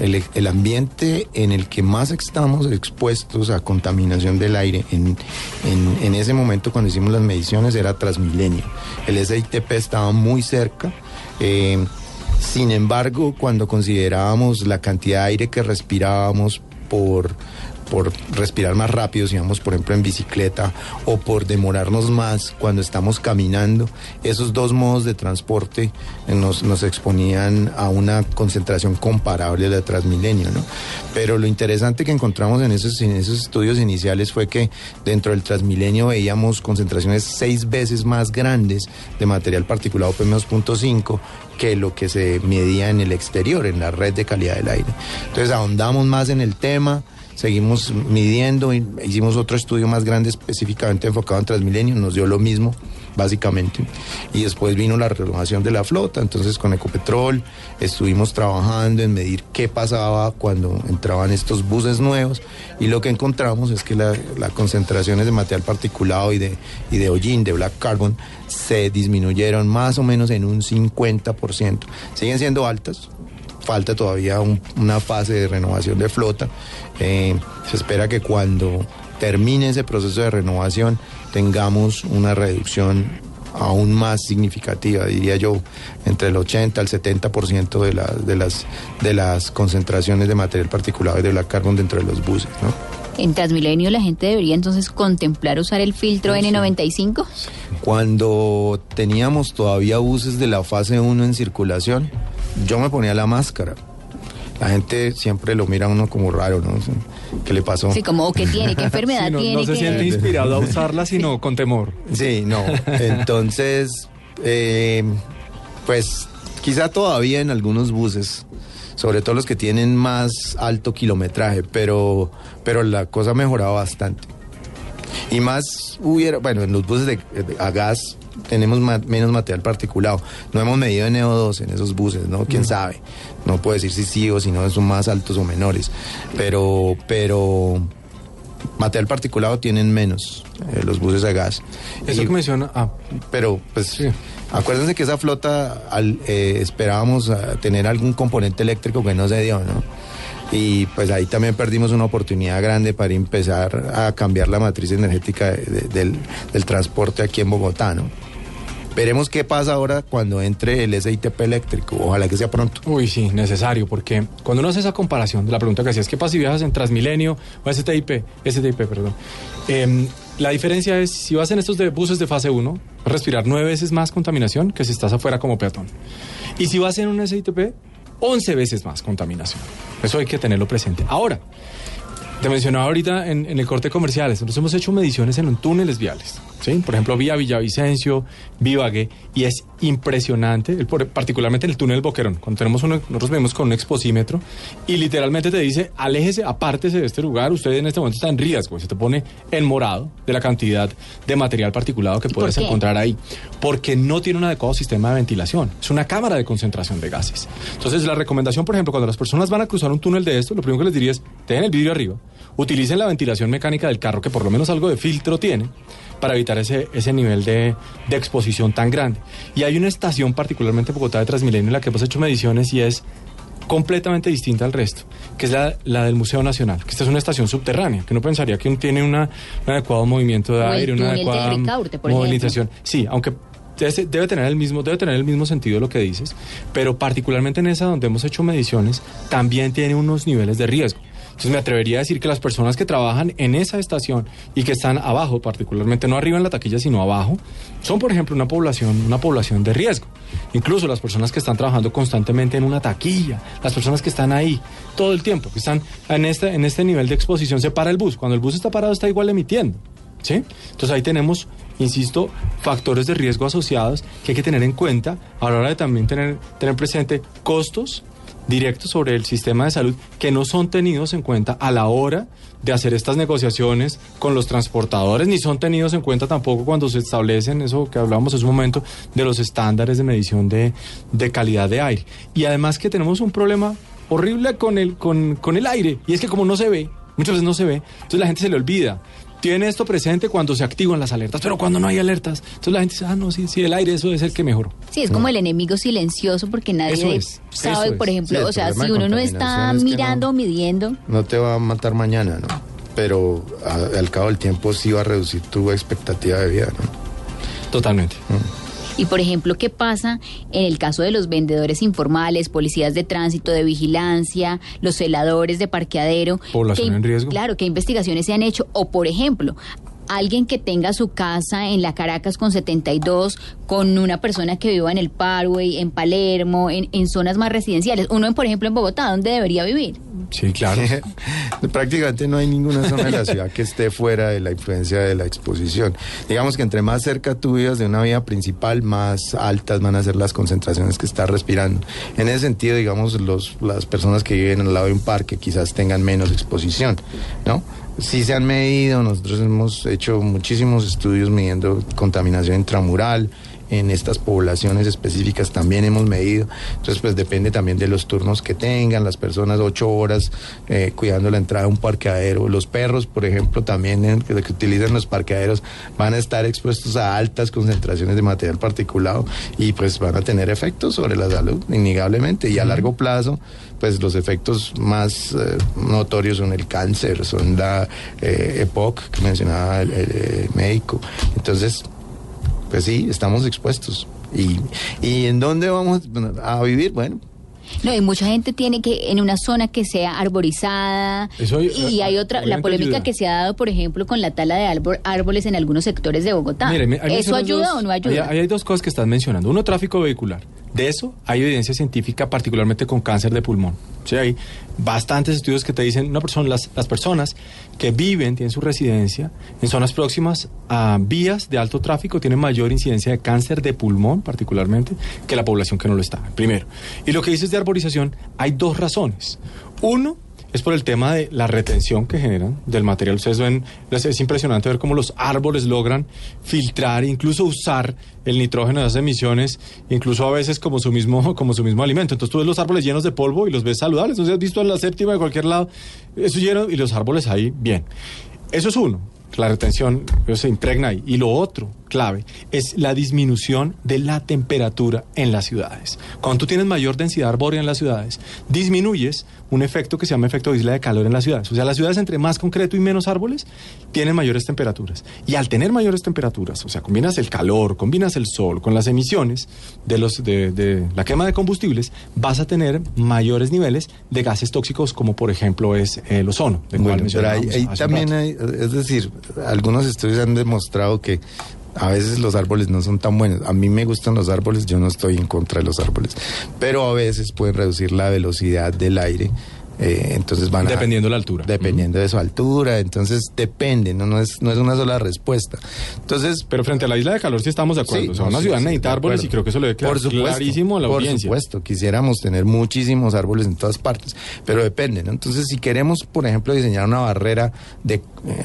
el, ambiente en el que más estamos expuestos a contaminación del aire en, en, ese momento cuando hicimos las mediciones era Transmilenio. El SITP estaba muy cerca. Eh, sin embargo, cuando considerábamos la cantidad de aire que respirábamos por por respirar más rápido, si vamos por ejemplo en bicicleta, o por demorarnos más cuando estamos caminando. Esos dos modos de transporte nos, nos exponían a una concentración comparable a la de Transmilenio. ¿no? Pero lo interesante que encontramos en esos, en esos estudios iniciales fue que dentro del Transmilenio veíamos concentraciones seis veces más grandes de material particulado PM2.5 que lo que se medía en el exterior, en la red de calidad del aire. Entonces ahondamos más en el tema, seguimos midiendo, hicimos otro estudio más grande específicamente enfocado en Transmilenio, nos dio lo mismo básicamente. Y después vino la renovación de la flota, entonces con Ecopetrol estuvimos trabajando en medir qué pasaba cuando entraban estos buses nuevos y lo que encontramos es que las concentraciones de material particulado y de, y de hollín, de black carbon, se disminuyeron más o menos en un 50%. Siguen siendo altas, falta todavía una fase de renovación de flota. Eh, se espera que cuando termine ese proceso de renovación tengamos una reducción aún más significativa, diría yo, entre el 80 al 70% de, de, las, concentraciones de material particulado de la carbon dentro de los buses. En Transmilenio la gente debería entonces contemplar usar el filtro N95. Cuando teníamos todavía buses de la fase 1 en circulación, yo me ponía la máscara. La gente siempre lo mira a uno como raro, ¿no? ¿Qué le pasó? Sí, como, ¿qué tiene? ¿Qué enfermedad no, tiene? No se siente inspirado a usarla, sino con temor. Sí, no. Entonces, eh, pues quizá todavía en algunos buses, sobre todo los que tienen más alto kilometraje, pero, pero la cosa ha mejorado bastante. Y más hubiera, bueno, en los buses de a gas tenemos menos material particulado. No hemos medido NO2 en esos buses, ¿no? ¿Quién sabe? No puedo decir si sí o si no son más altos o menores. Pero, pero material particulado tienen menos eh, los buses a gas. Eso que menciona. Ah. Pero, pues, acuérdense que esa flota eh, esperábamos tener algún componente eléctrico que no se dio, ¿no? y pues ahí también perdimos una oportunidad grande para empezar a cambiar la matriz energética del, transporte aquí en Bogotá, ¿no? Veremos qué pasa ahora cuando entre el SITP eléctrico. Ojalá que sea pronto. Uy, sí, necesario, porque cuando uno hace esa comparación de la pregunta que hacías, ¿qué pasa si viajas en Transmilenio o STIP? STIP, perdón. Em, la diferencia es, si vas en estos buses de fase 1, vas a respirar nueve veces más contaminación que si estás afuera como peatón. Y si vas en un SITP, 11 veces más contaminación. Eso hay que tenerlo presente. Ahora, te mencionaba ahorita en, el corte comercial, nosotros hemos hecho mediciones en túneles viales. ¿sí? Por ejemplo, vía Villavicencio, Vivague, y es impresionante, el, particularmente en el túnel Boquerón, cuando tenemos uno, nosotros vemos con un exposímetro y literalmente te dice, aléjese, apártese de este lugar, usted en este momento está en riesgo, y se te pone en morado de la cantidad de material particulado que puedes encontrar ahí, porque no tiene un adecuado sistema de ventilación, es una cámara de concentración de gases. Entonces, la recomendación, por ejemplo, cuando las personas van a cruzar un túnel de esto, lo primero que les diría es, tengan el vidrio arriba, utilicen la ventilación mecánica del carro, que por lo menos algo de filtro tiene, para evitar ese, ese nivel de, de exposición tan grande. Y hay una estación, particularmente en Bogotá de Transmilenio, en la que hemos hecho mediciones y es completamente distinta al resto, que es la, la del Museo Nacional, que esta es una estación subterránea, que no pensaría que tiene una, un adecuado movimiento de O aire, una adecuada Ricaurte, movilización. Sí, aunque debe, debe tener el mismo debe tener el mismo sentido lo que dices, pero particularmente en esa donde hemos hecho mediciones también tiene unos niveles de riesgo. Entonces me atrevería a decir que las personas que trabajan en esa estación y que están abajo, particularmente no arriba en la taquilla, sino abajo, son por ejemplo una población, una población de riesgo. Incluso las personas que están trabajando constantemente en una taquilla, las personas que están ahí todo el tiempo, que están en este, en este nivel de exposición, se para el bus. Cuando el bus está parado está igual emitiendo. ¿Sí? Entonces ahí tenemos, insisto, factores de riesgo asociados que hay que tener en cuenta a la hora de también tener, tener presente costos directos sobre el sistema de salud que no son tenidos en cuenta a la hora de hacer estas negociaciones con los transportadores, ni son tenidos en cuenta tampoco cuando se establecen eso que hablábamos hace un momento de los estándares de medición de, de calidad de aire. Y además que tenemos un problema horrible con el, con, con el aire, y es que como no se ve, muchas veces no se ve, entonces la gente se le olvida. Tiene esto presente cuando se activan las alertas, pero cuando no hay alertas, entonces la gente dice, ah, no, sí, sí, el aire, eso es el que mejor. Sí, es como el enemigo silencioso porque nadie es, sabe, por ejemplo, Sí, o sea, si uno no está es mirando o midiendo, No te va a matar mañana, ¿no? Pero a- al cabo del tiempo sí va a reducir tu expectativa de vida, ¿no? Totalmente. Y por ejemplo, ¿qué pasa en el caso de los vendedores informales, policías de tránsito, de vigilancia, los celadores de parqueadero? Población ¿Qué- en riesgo. Claro, ¿qué investigaciones se han hecho? O por ejemplo, alguien que tenga su casa en la Caracas con 72, con una persona que viva en el Parway, en Palermo, en, en zonas más residenciales. Uno, por ejemplo, en Bogotá, ¿dónde debería vivir? Sí, claro. Prácticamente no hay ninguna zona de la ciudad que esté fuera de la influencia de la exposición. Digamos que entre más cerca tú vivas de una vía principal, más altas van a ser las concentraciones que estás respirando. En ese sentido, digamos, los, las personas que viven al lado de un parque quizás tengan menos exposición, ¿no? Sí se han medido, nosotros hemos hecho muchísimos estudios midiendo contaminación intramural, en estas poblaciones específicas también hemos medido. Entonces, pues depende también de los turnos que tengan, las personas ocho horas eh, cuidando la entrada de un parqueadero. Los perros, por ejemplo, también en- que, que utilizan los parqueaderos van a estar expuestos a altas concentraciones de material particulado y pues van a tener efectos sobre la salud, innegablemente. Y a largo plazo, pues los efectos más eh, notorios son el cáncer, son la eh, EPOC que mencionaba el, el, eh, médico. Entonces, pues sí, estamos expuestos. ¿Y, y en dónde vamos a vivir? Bueno, No, y mucha gente tiene que en una zona que sea arborizada. Eso hay- y hay otra, la polémica ayuda. que se ha dado, por ejemplo, con la tala de árbol- árboles en algunos sectores de Bogotá. Mire, ¿Eso ayuda dos- o no ayuda? Ahí hay dos cosas que estás mencionando. Uno, tráfico vehicular. De eso hay evidencia científica, particularmente con cáncer de pulmón. Sí, hay bastantes estudios que te dicen una persona, las, las personas que viven, tienen su residencia en zonas próximas a vías de alto tráfico, tienen mayor incidencia de cáncer de pulmón, particularmente, que la población que no lo está. Primero. Y lo que dices de arborización, hay dos razones. Uno, es por el tema de la retención que generan del material. Ustedes ven, es, es impresionante ver cómo los árboles logran filtrar, incluso usar el nitrógeno de esas emisiones, incluso a veces como su mismo, como su mismo alimento. Entonces tú ves los árboles llenos de polvo y los ves saludables. Entonces has visto en la séptima de cualquier lado, eso lleno y los árboles ahí bien. Eso es uno. La retención se impregna ahí. Y lo otro, clave, es la disminución de la temperatura en las ciudades. Cuando tú tienes mayor densidad arbórea en las ciudades, disminuyes un efecto que se llama efecto de isla de calor en las ciudades. O sea, las ciudades entre más concreto y menos árboles tienen mayores temperaturas. Y al tener mayores temperaturas, o sea, combinas el calor, combinas el sol con las emisiones de, los, de, de la quema de combustibles, vas a tener mayores niveles de gases tóxicos como por ejemplo es el ozono. cual Bueno, pero ahí, también hay, es decir, algunos estudios han demostrado que a veces los árboles no son tan buenos. A mí me gustan los árboles, yo no estoy en contra de los árboles, pero a veces pueden reducir la velocidad del aire Eh, entonces van. Dependiendo de la altura. Dependiendo de su altura, entonces depende, ¿no? No, es, no es una sola respuesta. Entonces... Pero frente a la isla de calor sí estamos de acuerdo. Sí, o sea, no, una sí, ciudad sí, necesita árboles y creo que eso le queda Por supuesto, clarísimo a la por audiencia. supuesto, quisiéramos tener muchísimos árboles en todas partes, pero depende, ¿no? Entonces, si queremos, por ejemplo, diseñar una barrera de eh,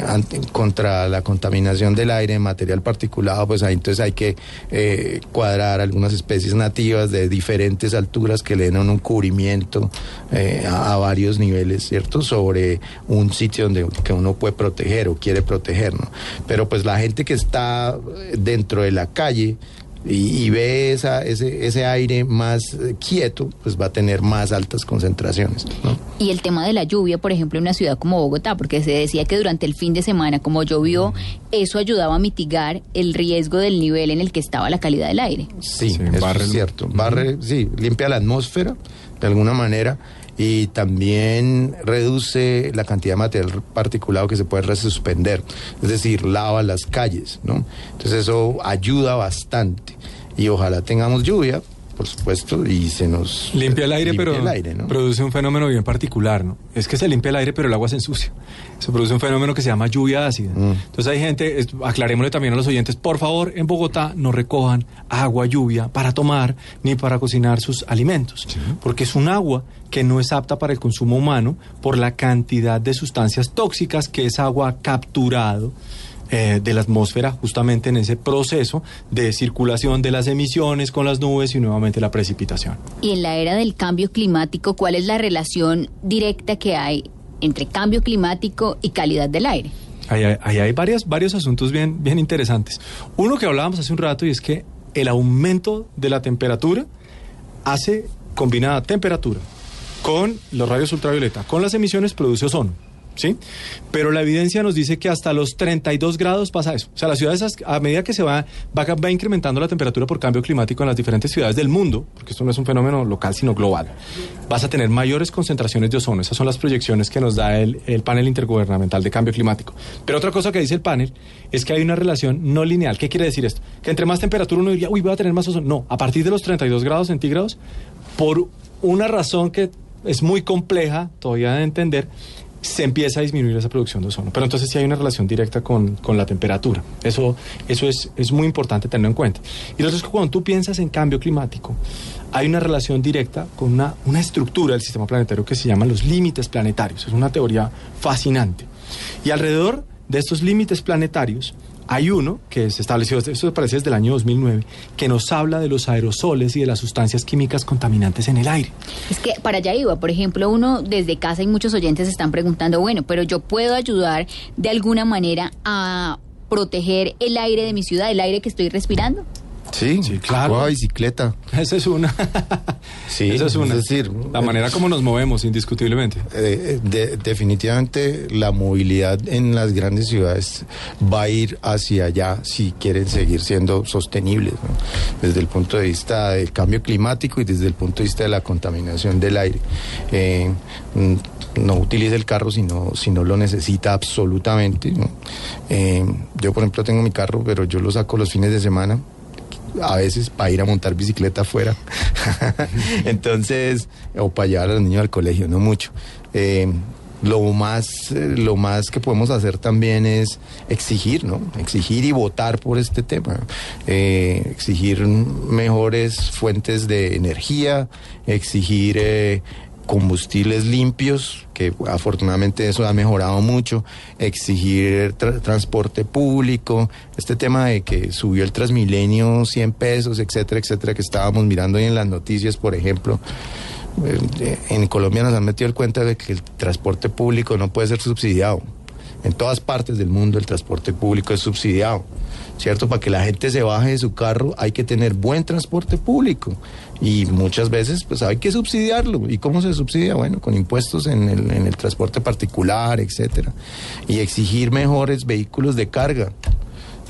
ante- contra la contaminación del aire, material particulado, pues ahí entonces hay que eh, cuadrar algunas especies nativas de diferentes alturas que le den un cubrimiento eh, a, a varios niveles, ¿cierto? Sobre un sitio donde que uno puede proteger o quiere proteger, ¿no? Pero pues la gente que está eh, dentro de la calle y, y ve esa, ese, ese aire más eh, quieto, pues va a tener más altas concentraciones. ¿no? Y el tema de la lluvia, por ejemplo, en una ciudad como Bogotá, porque se decía que durante el fin de semana, como llovió, eso ayudaba a mitigar el riesgo del nivel en el que estaba la calidad del aire. Sí, Sí, eso barre es cierto. Barre, sí, limpia la atmósfera de alguna manera y también reduce la cantidad de material particulado que se puede resuspender, es decir, lava las calles, ¿no? Entonces eso ayuda bastante y ojalá tengamos lluvia, por supuesto, y se nos Limpia el aire, pero el aire, ¿no? produce un fenómeno bien particular, ¿no? Es que se limpia el aire, pero el agua se ensucia. Se produce un fenómeno que se llama lluvia ácida. Mm. Entonces hay gente, es- aclarémosle también a los oyentes, por favor, en Bogotá no recojan agua lluvia para tomar ni para cocinar sus alimentos, porque es un agua que no es apta para el consumo humano por la cantidad de sustancias tóxicas que esa agua ha capturado eh, de la atmósfera justamente en ese proceso de circulación de las emisiones con las nubes y nuevamente la precipitación. Y en la era del cambio climático, ¿cuál es la relación directa que hay entre cambio climático y calidad del aire? Ahí, hay- ahí hay varias, varios asuntos bien, bien interesantes. Uno que hablábamos hace un rato y es que el aumento de la temperatura hace combinada temperatura con los rayos ultravioleta, con las emisiones produce ozono. ¿Sí? Pero la evidencia nos dice que hasta los 32 grados pasa eso. O sea, las ciudades, a medida que se va, va, va incrementando la temperatura por cambio climático en las diferentes ciudades del mundo, porque esto no es un fenómeno local, sino global, vas a tener mayores concentraciones de ozono. Esas son las proyecciones que nos da el, el panel intergubernamental de cambio climático. Pero otra cosa que dice el panel es que hay una relación no lineal. ¿Qué quiere decir esto? Que entre más temperatura uno diría, uy, voy a tener más ozono. No, a partir de los 32 grados centígrados, por una razón que es muy compleja todavía de entender, se empieza a disminuir esa producción de ozono. Pero entonces sí hay una relación directa con, con la temperatura. Eso, eso es, es muy importante tenerlo en cuenta. Y lo otro es cuando tú piensas en cambio climático, hay una relación directa con una, una estructura del sistema planetario que se llama los límites planetarios. Es una teoría fascinante. Y alrededor de estos límites planetarios hay uno que se estableció, esto aparece desde el año 2009, que nos habla de los aerosoles y de las sustancias químicas contaminantes en el aire. Es que para allá iba, por ejemplo, uno desde casa y muchos oyentes están preguntando, bueno, pero yo puedo ayudar de alguna manera a proteger el aire de mi ciudad, el aire que estoy respirando. Sí, claro. coja bicicleta. Esa es una. Sí, Esa es una. Es decir, la manera como nos movemos, indiscutiblemente. Eh, de- definitivamente la movilidad en las grandes ciudades va a ir hacia allá si quieren seguir siendo sostenibles, ¿no? desde el punto de vista del cambio climático y desde el punto de vista de la contaminación del aire. Eh, mm, no utilice el carro si no, si no lo necesita absolutamente. ¿no? Eh, yo, por ejemplo, tengo mi carro, pero yo lo saco los fines de semana a veces para ir a montar bicicleta afuera. Entonces, o para llevar a los niños al colegio, no mucho. Eh, lo más, eh, lo más que podemos hacer también es exigir, ¿no? Exigir y votar por este tema. Eh, exigir mejores fuentes de energía, exigir eh, combustibles limpios, que afortunadamente eso ha mejorado mucho, exigir tra- transporte público, este tema de que subió el Transmilenio 100 pesos, etcétera, etcétera, que estábamos mirando hoy en las noticias, por ejemplo. Eh, En Colombia nos han metido el cuenta de que el transporte público no puede ser subsidiado. En todas partes del mundo el transporte público es subsidiado, ¿cierto? Para que la gente se baje de su carro hay que tener buen transporte público y muchas veces pues hay que subsidiarlo. ¿Y cómo se subsidia? Bueno, con impuestos en el, en el transporte particular, etcétera. Y exigir mejores vehículos de carga.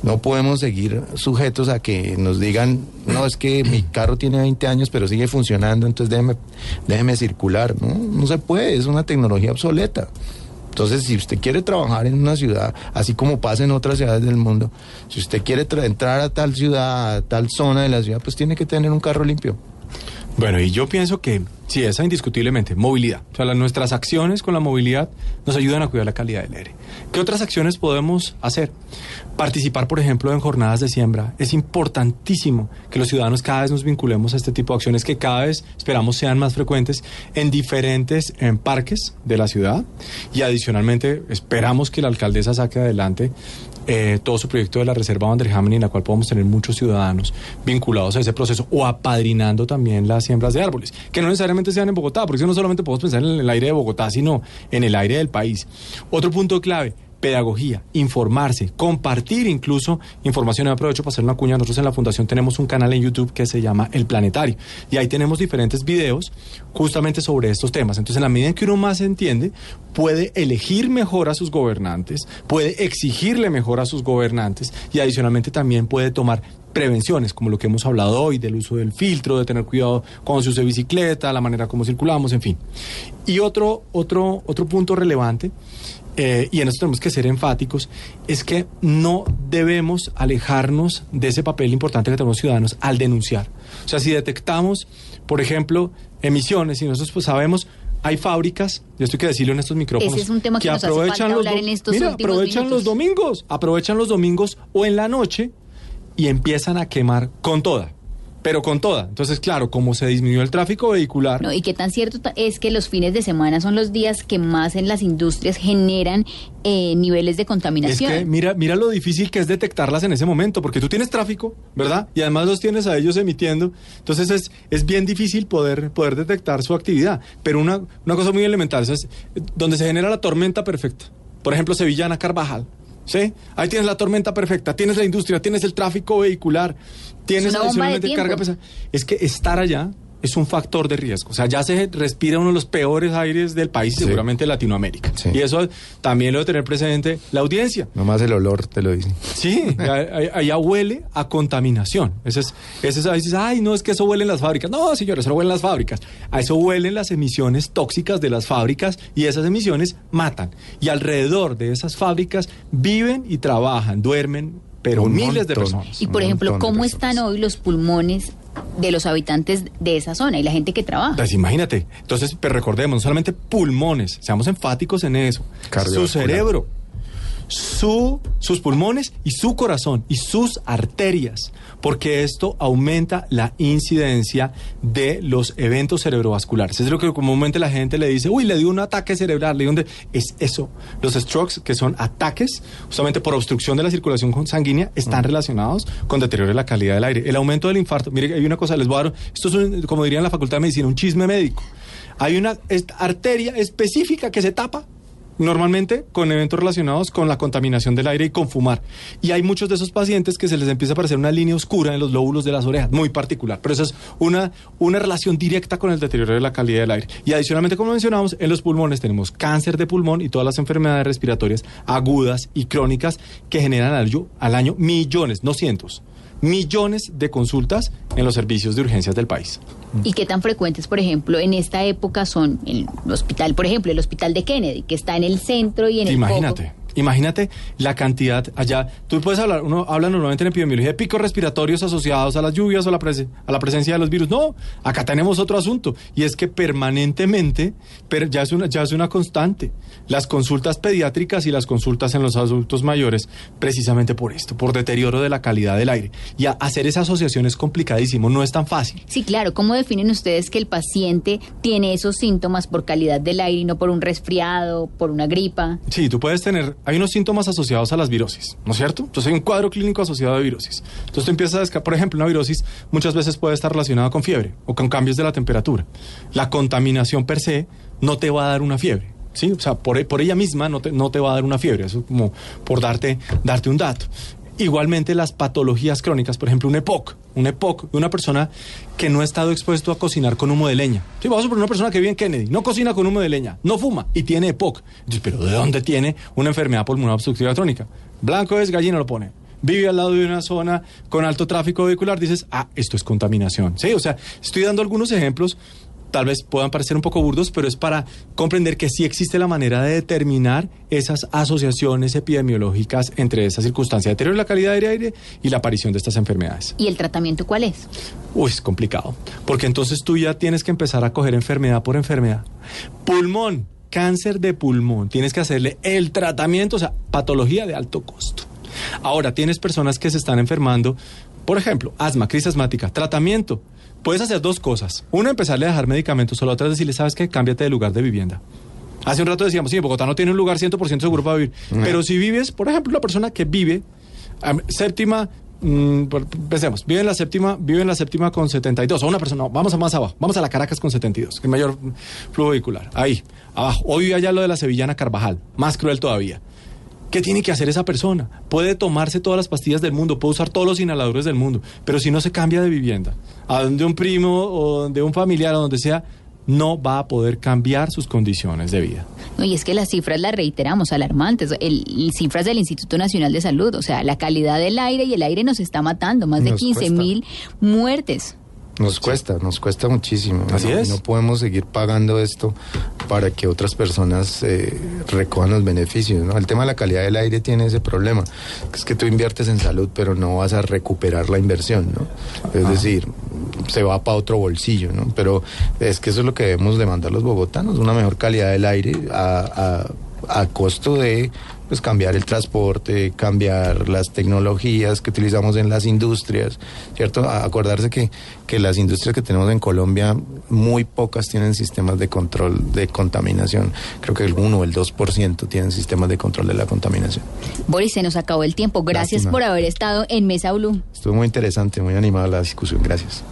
No podemos seguir sujetos a que nos digan, no, es que mi carro tiene 20 años pero sigue funcionando, entonces déjeme, déjeme circular. No, no se puede, es una tecnología obsoleta. Entonces, si usted quiere trabajar en una ciudad, así como pasa en otras ciudades del mundo, si usted quiere tra- entrar a tal ciudad, a tal zona de la ciudad, pues tiene que tener un carro limpio. Bueno, y yo pienso que sí, esa indiscutiblemente, movilidad. O sea, las- nuestras acciones con la movilidad nos ayudan a cuidar la calidad del aire. ¿Qué otras acciones podemos hacer? Participar, por ejemplo, en jornadas de siembra. Es importantísimo que los ciudadanos cada vez nos vinculemos a este tipo de acciones que cada vez esperamos sean más frecuentes en diferentes en parques de la ciudad. Y adicionalmente esperamos que la alcaldesa saque adelante eh, todo su proyecto de la Reserva Vanderhamen, en la cual podemos tener muchos ciudadanos vinculados a ese proceso o apadrinando también las siembras de árboles, que no necesariamente sean en Bogotá, porque si no solamente podemos pensar en el aire de Bogotá, sino en el aire del país. Otro punto clave. Pedagogía, informarse, compartir incluso información. Y aprovecho para hacer una cuña. Nosotros en la Fundación tenemos un canal en YouTube que se llama El Planetario. Y ahí tenemos diferentes videos justamente sobre estos temas. Entonces, en la medida en que uno más entiende, puede elegir mejor a sus gobernantes, puede exigirle mejor a sus gobernantes y adicionalmente también puede tomar prevenciones, como lo que hemos hablado hoy, del uso del filtro, de tener cuidado cuando se use bicicleta, la manera como circulamos, en fin. Y otro, otro, otro punto relevante, eh, y en eso tenemos que ser enfáticos, es que no debemos alejarnos de ese papel importante que tenemos ciudadanos al denunciar. O sea, si detectamos, por ejemplo, emisiones y nosotros pues sabemos hay fábricas, y esto hay que decirlo en estos micrófonos, Ese es un tema que nos hace falta los en estos mira, aprovechan minutos. los domingos, aprovechan los domingos o en la noche y empiezan a quemar con toda, pero con toda. Entonces, claro, como se disminuyó el tráfico vehicular, No, y qué tan cierto es que los fines de semana son los días que más en las industrias generan eh, niveles de es contaminación. que mira, mira lo difícil que es detectarlas en ese momento, porque tú tienes tráfico, ¿verdad? Y además los tienes a ellos emitiendo. Entonces es, es bien difícil poder, poder detectar su actividad. Pero una, una cosa muy elemental, es donde se genera la tormenta perfecta. Por ejemplo, Sevillana Carvajal. ¿Sí? Ahí tienes la tormenta perfecta, tienes la industria, tienes el tráfico vehicular, tienes adicionalmente carga pesada. Es que estar allá es un factor de riesgo. O sea, ya se respira uno de los peores aires del país, Sí. seguramente de Latinoamérica. Y eso también lo debe tener presente la audiencia. Nomás el olor te lo dice. Sí, ahí- allá huele a contaminación. Ese es, ese es, ahí dices, ay, no, es que eso huele en las fábricas. No, señores, eso no huele en las fábricas. A eso huelen las emisiones tóxicas de las fábricas y esas emisiones matan. Y alrededor de esas fábricas viven y trabajan, duermen, pero Un miles de personas. y por ejemplo, ¿cómo están hoy los pulmones de los habitantes de esa zona y la gente que trabaja? Pues imagínate. Entonces, pero recordemos, no solamente pulmones, seamos enfáticos en eso. Su cerebro, su, sus pulmones y su corazón y sus arterias, porque esto aumenta la incidencia de los eventos cerebrovasculares. Es lo que comúnmente la gente le dice, uy, le dio un ataque cerebral, le dio un de-". Es eso. Los strokes, que son ataques justamente por obstrucción de la circulación sanguínea, están relacionados con deterioro de la calidad del aire. El aumento del infarto, mire, hay una cosa, les voy a dar, esto es, un- como dirían en la Facultad de Medicina, un chisme médico. Hay una arteria específica que se tapa normalmente con eventos relacionados con la contaminación del aire y con fumar. Y hay muchos de esos pacientes que se les empieza a aparecer una línea oscura en los lóbulos de las orejas, muy particular. Pero eso es una, una relación directa con el deterioro de la calidad del aire. Y adicionalmente, como mencionamos, en los pulmones tenemos cáncer de pulmón y todas las enfermedades respiratorias agudas y crónicas que generan al al año millones, no cientos, millones de consultas en los servicios de urgencias del país. ¿Y qué tan frecuentes, por ejemplo, en esta época son el hospital, por ejemplo, el hospital de Kennedy, que está en el centro y en el Imagínate. Imagínate la cantidad allá. Tú puedes hablar, uno habla normalmente en epidemiología de picos respiratorios asociados a las lluvias o la prese- a la presencia de los virus. No, acá tenemos otro asunto y es que permanentemente, pero ya es una ya es una constante, las consultas pediátricas y las consultas en los adultos mayores, precisamente por esto, por deterioro de la calidad del aire. Y a- hacer esa asociación es complicadísimo, no es tan fácil. Sí, claro. ¿Cómo definen ustedes que el paciente tiene esos síntomas por calidad del aire y no por un resfriado, por una gripa? Sí, tú puedes tener, hay unos síntomas asociados a las virosis, ¿no es cierto? Entonces hay un cuadro clínico asociado a virosis. Entonces tú empiezas a por ejemplo, una virosis muchas veces puede estar relacionada con fiebre o con cambios de la temperatura. La contaminación per se no te va a dar una fiebre. Sí, o sea, por, ella misma no te, va a dar una fiebre, eso es como por darte un dato. Igualmente las patologías crónicas, por ejemplo, un EPOC, un EPOC de una persona que no ha estado expuesto a cocinar con humo de leña. Sí, vamos a poner una persona que vive en Kennedy, no cocina con humo de leña, no fuma y tiene EPOC. Entonces, pero ¿de dónde tiene una enfermedad pulmonar obstructiva crónica? Blanco es, gallina lo pone. Vive al lado de una zona con alto tráfico vehicular, dices, ah, esto es contaminación. Sí, o sea, estoy dando algunos ejemplos tal vez puedan parecer un poco burdos, pero es para comprender que sí existe la manera de determinar esas asociaciones epidemiológicas entre esa circunstancia de deterioro de la calidad del aire y la aparición de estas enfermedades. ¿Y el tratamiento cuál es? Uy, es complicado, porque entonces tú ya tienes que empezar a coger enfermedad por enfermedad. Pulmón, cáncer de pulmón, tienes que hacerle el tratamiento, o sea, patología de alto costo. Ahora, tienes personas que se están enfermando, por ejemplo, asma, crisis asmática, tratamiento. Puedes hacer dos cosas. Uno, empezarle a dejar medicamentos, o la otra es decirle, ¿sabes qué? Cámbiate de lugar de vivienda. Hace un rato decíamos, sí, Bogotá no tiene un lugar 100% seguro para vivir. Pero si vives, por ejemplo, una persona que vive séptima, mm, por- pensemos, vive en la séptima, vive en la séptima con 72, o una persona, no, vamos a más abajo, vamos a la Caracas con 72, que es mayor flujo vehicular, ahí, abajo. Hoy vive allá lo de la Sevillana Carvajal, más cruel todavía. ¿Qué tiene que hacer esa persona? Puede tomarse todas las pastillas del mundo, puede usar todos los inhaladores del mundo, pero si no se cambia de vivienda, a donde un primo o donde un familiar o donde sea, no va a poder cambiar sus condiciones de vida. No, y es que las cifras las reiteramos, alarmantes. El, el- cifras del Instituto Nacional de Salud, o sea, la calidad del aire y el aire nos está matando, más de Nos 15 mil muertes. Nos cuesta, nos cuesta muchísimo. Así no, es. No podemos seguir pagando esto para que otras personas eh, recojan los beneficios. ¿no? El tema de la calidad del aire tiene ese problema, que es que tú inviertes en salud, pero no vas a recuperar la inversión. ¿no? Es decir, se va para otro bolsillo. ¿no? Pero es que eso es lo que debemos demandar los bogotanos, una mejor calidad del aire a, a, a costo de pues cambiar el transporte, cambiar las tecnologías que utilizamos en las industrias, ¿cierto? A- Acordarse que, que las industrias que tenemos en Colombia, muy pocas tienen sistemas de control de contaminación. Creo que el 1 o el 2% tienen sistemas de control de la contaminación. Boris, se nos acabó el tiempo. Gracias Lástima. por haber estado en Mesa Blue. Estuvo muy interesante, muy animada la discusión. Gracias.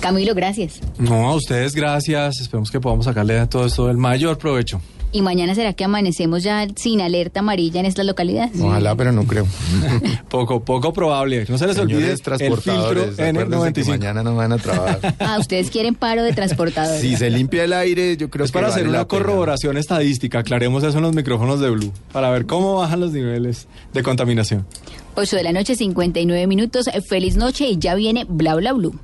Camilo, gracias. No, a ustedes gracias, esperemos que podamos sacarle a todo esto el mayor provecho. ¿Y mañana será que amanecemos ya sin alerta amarilla en estas localidades? Ojalá, pero no creo. Poco, poco probable. No se les olvide Señores el filtro transportadores, acuérdense que N95. mañana no van a trabajar. Ah, ustedes quieren paro de transportadores. si se limpia el aire, yo creo Es que para vale hacer la una pena. corroboración estadística, aclaremos eso en los micrófonos de Blue, para ver cómo bajan los niveles de contaminación. 8 de la noche, 59 minutos. Feliz noche y ya viene Bla Bla Blue.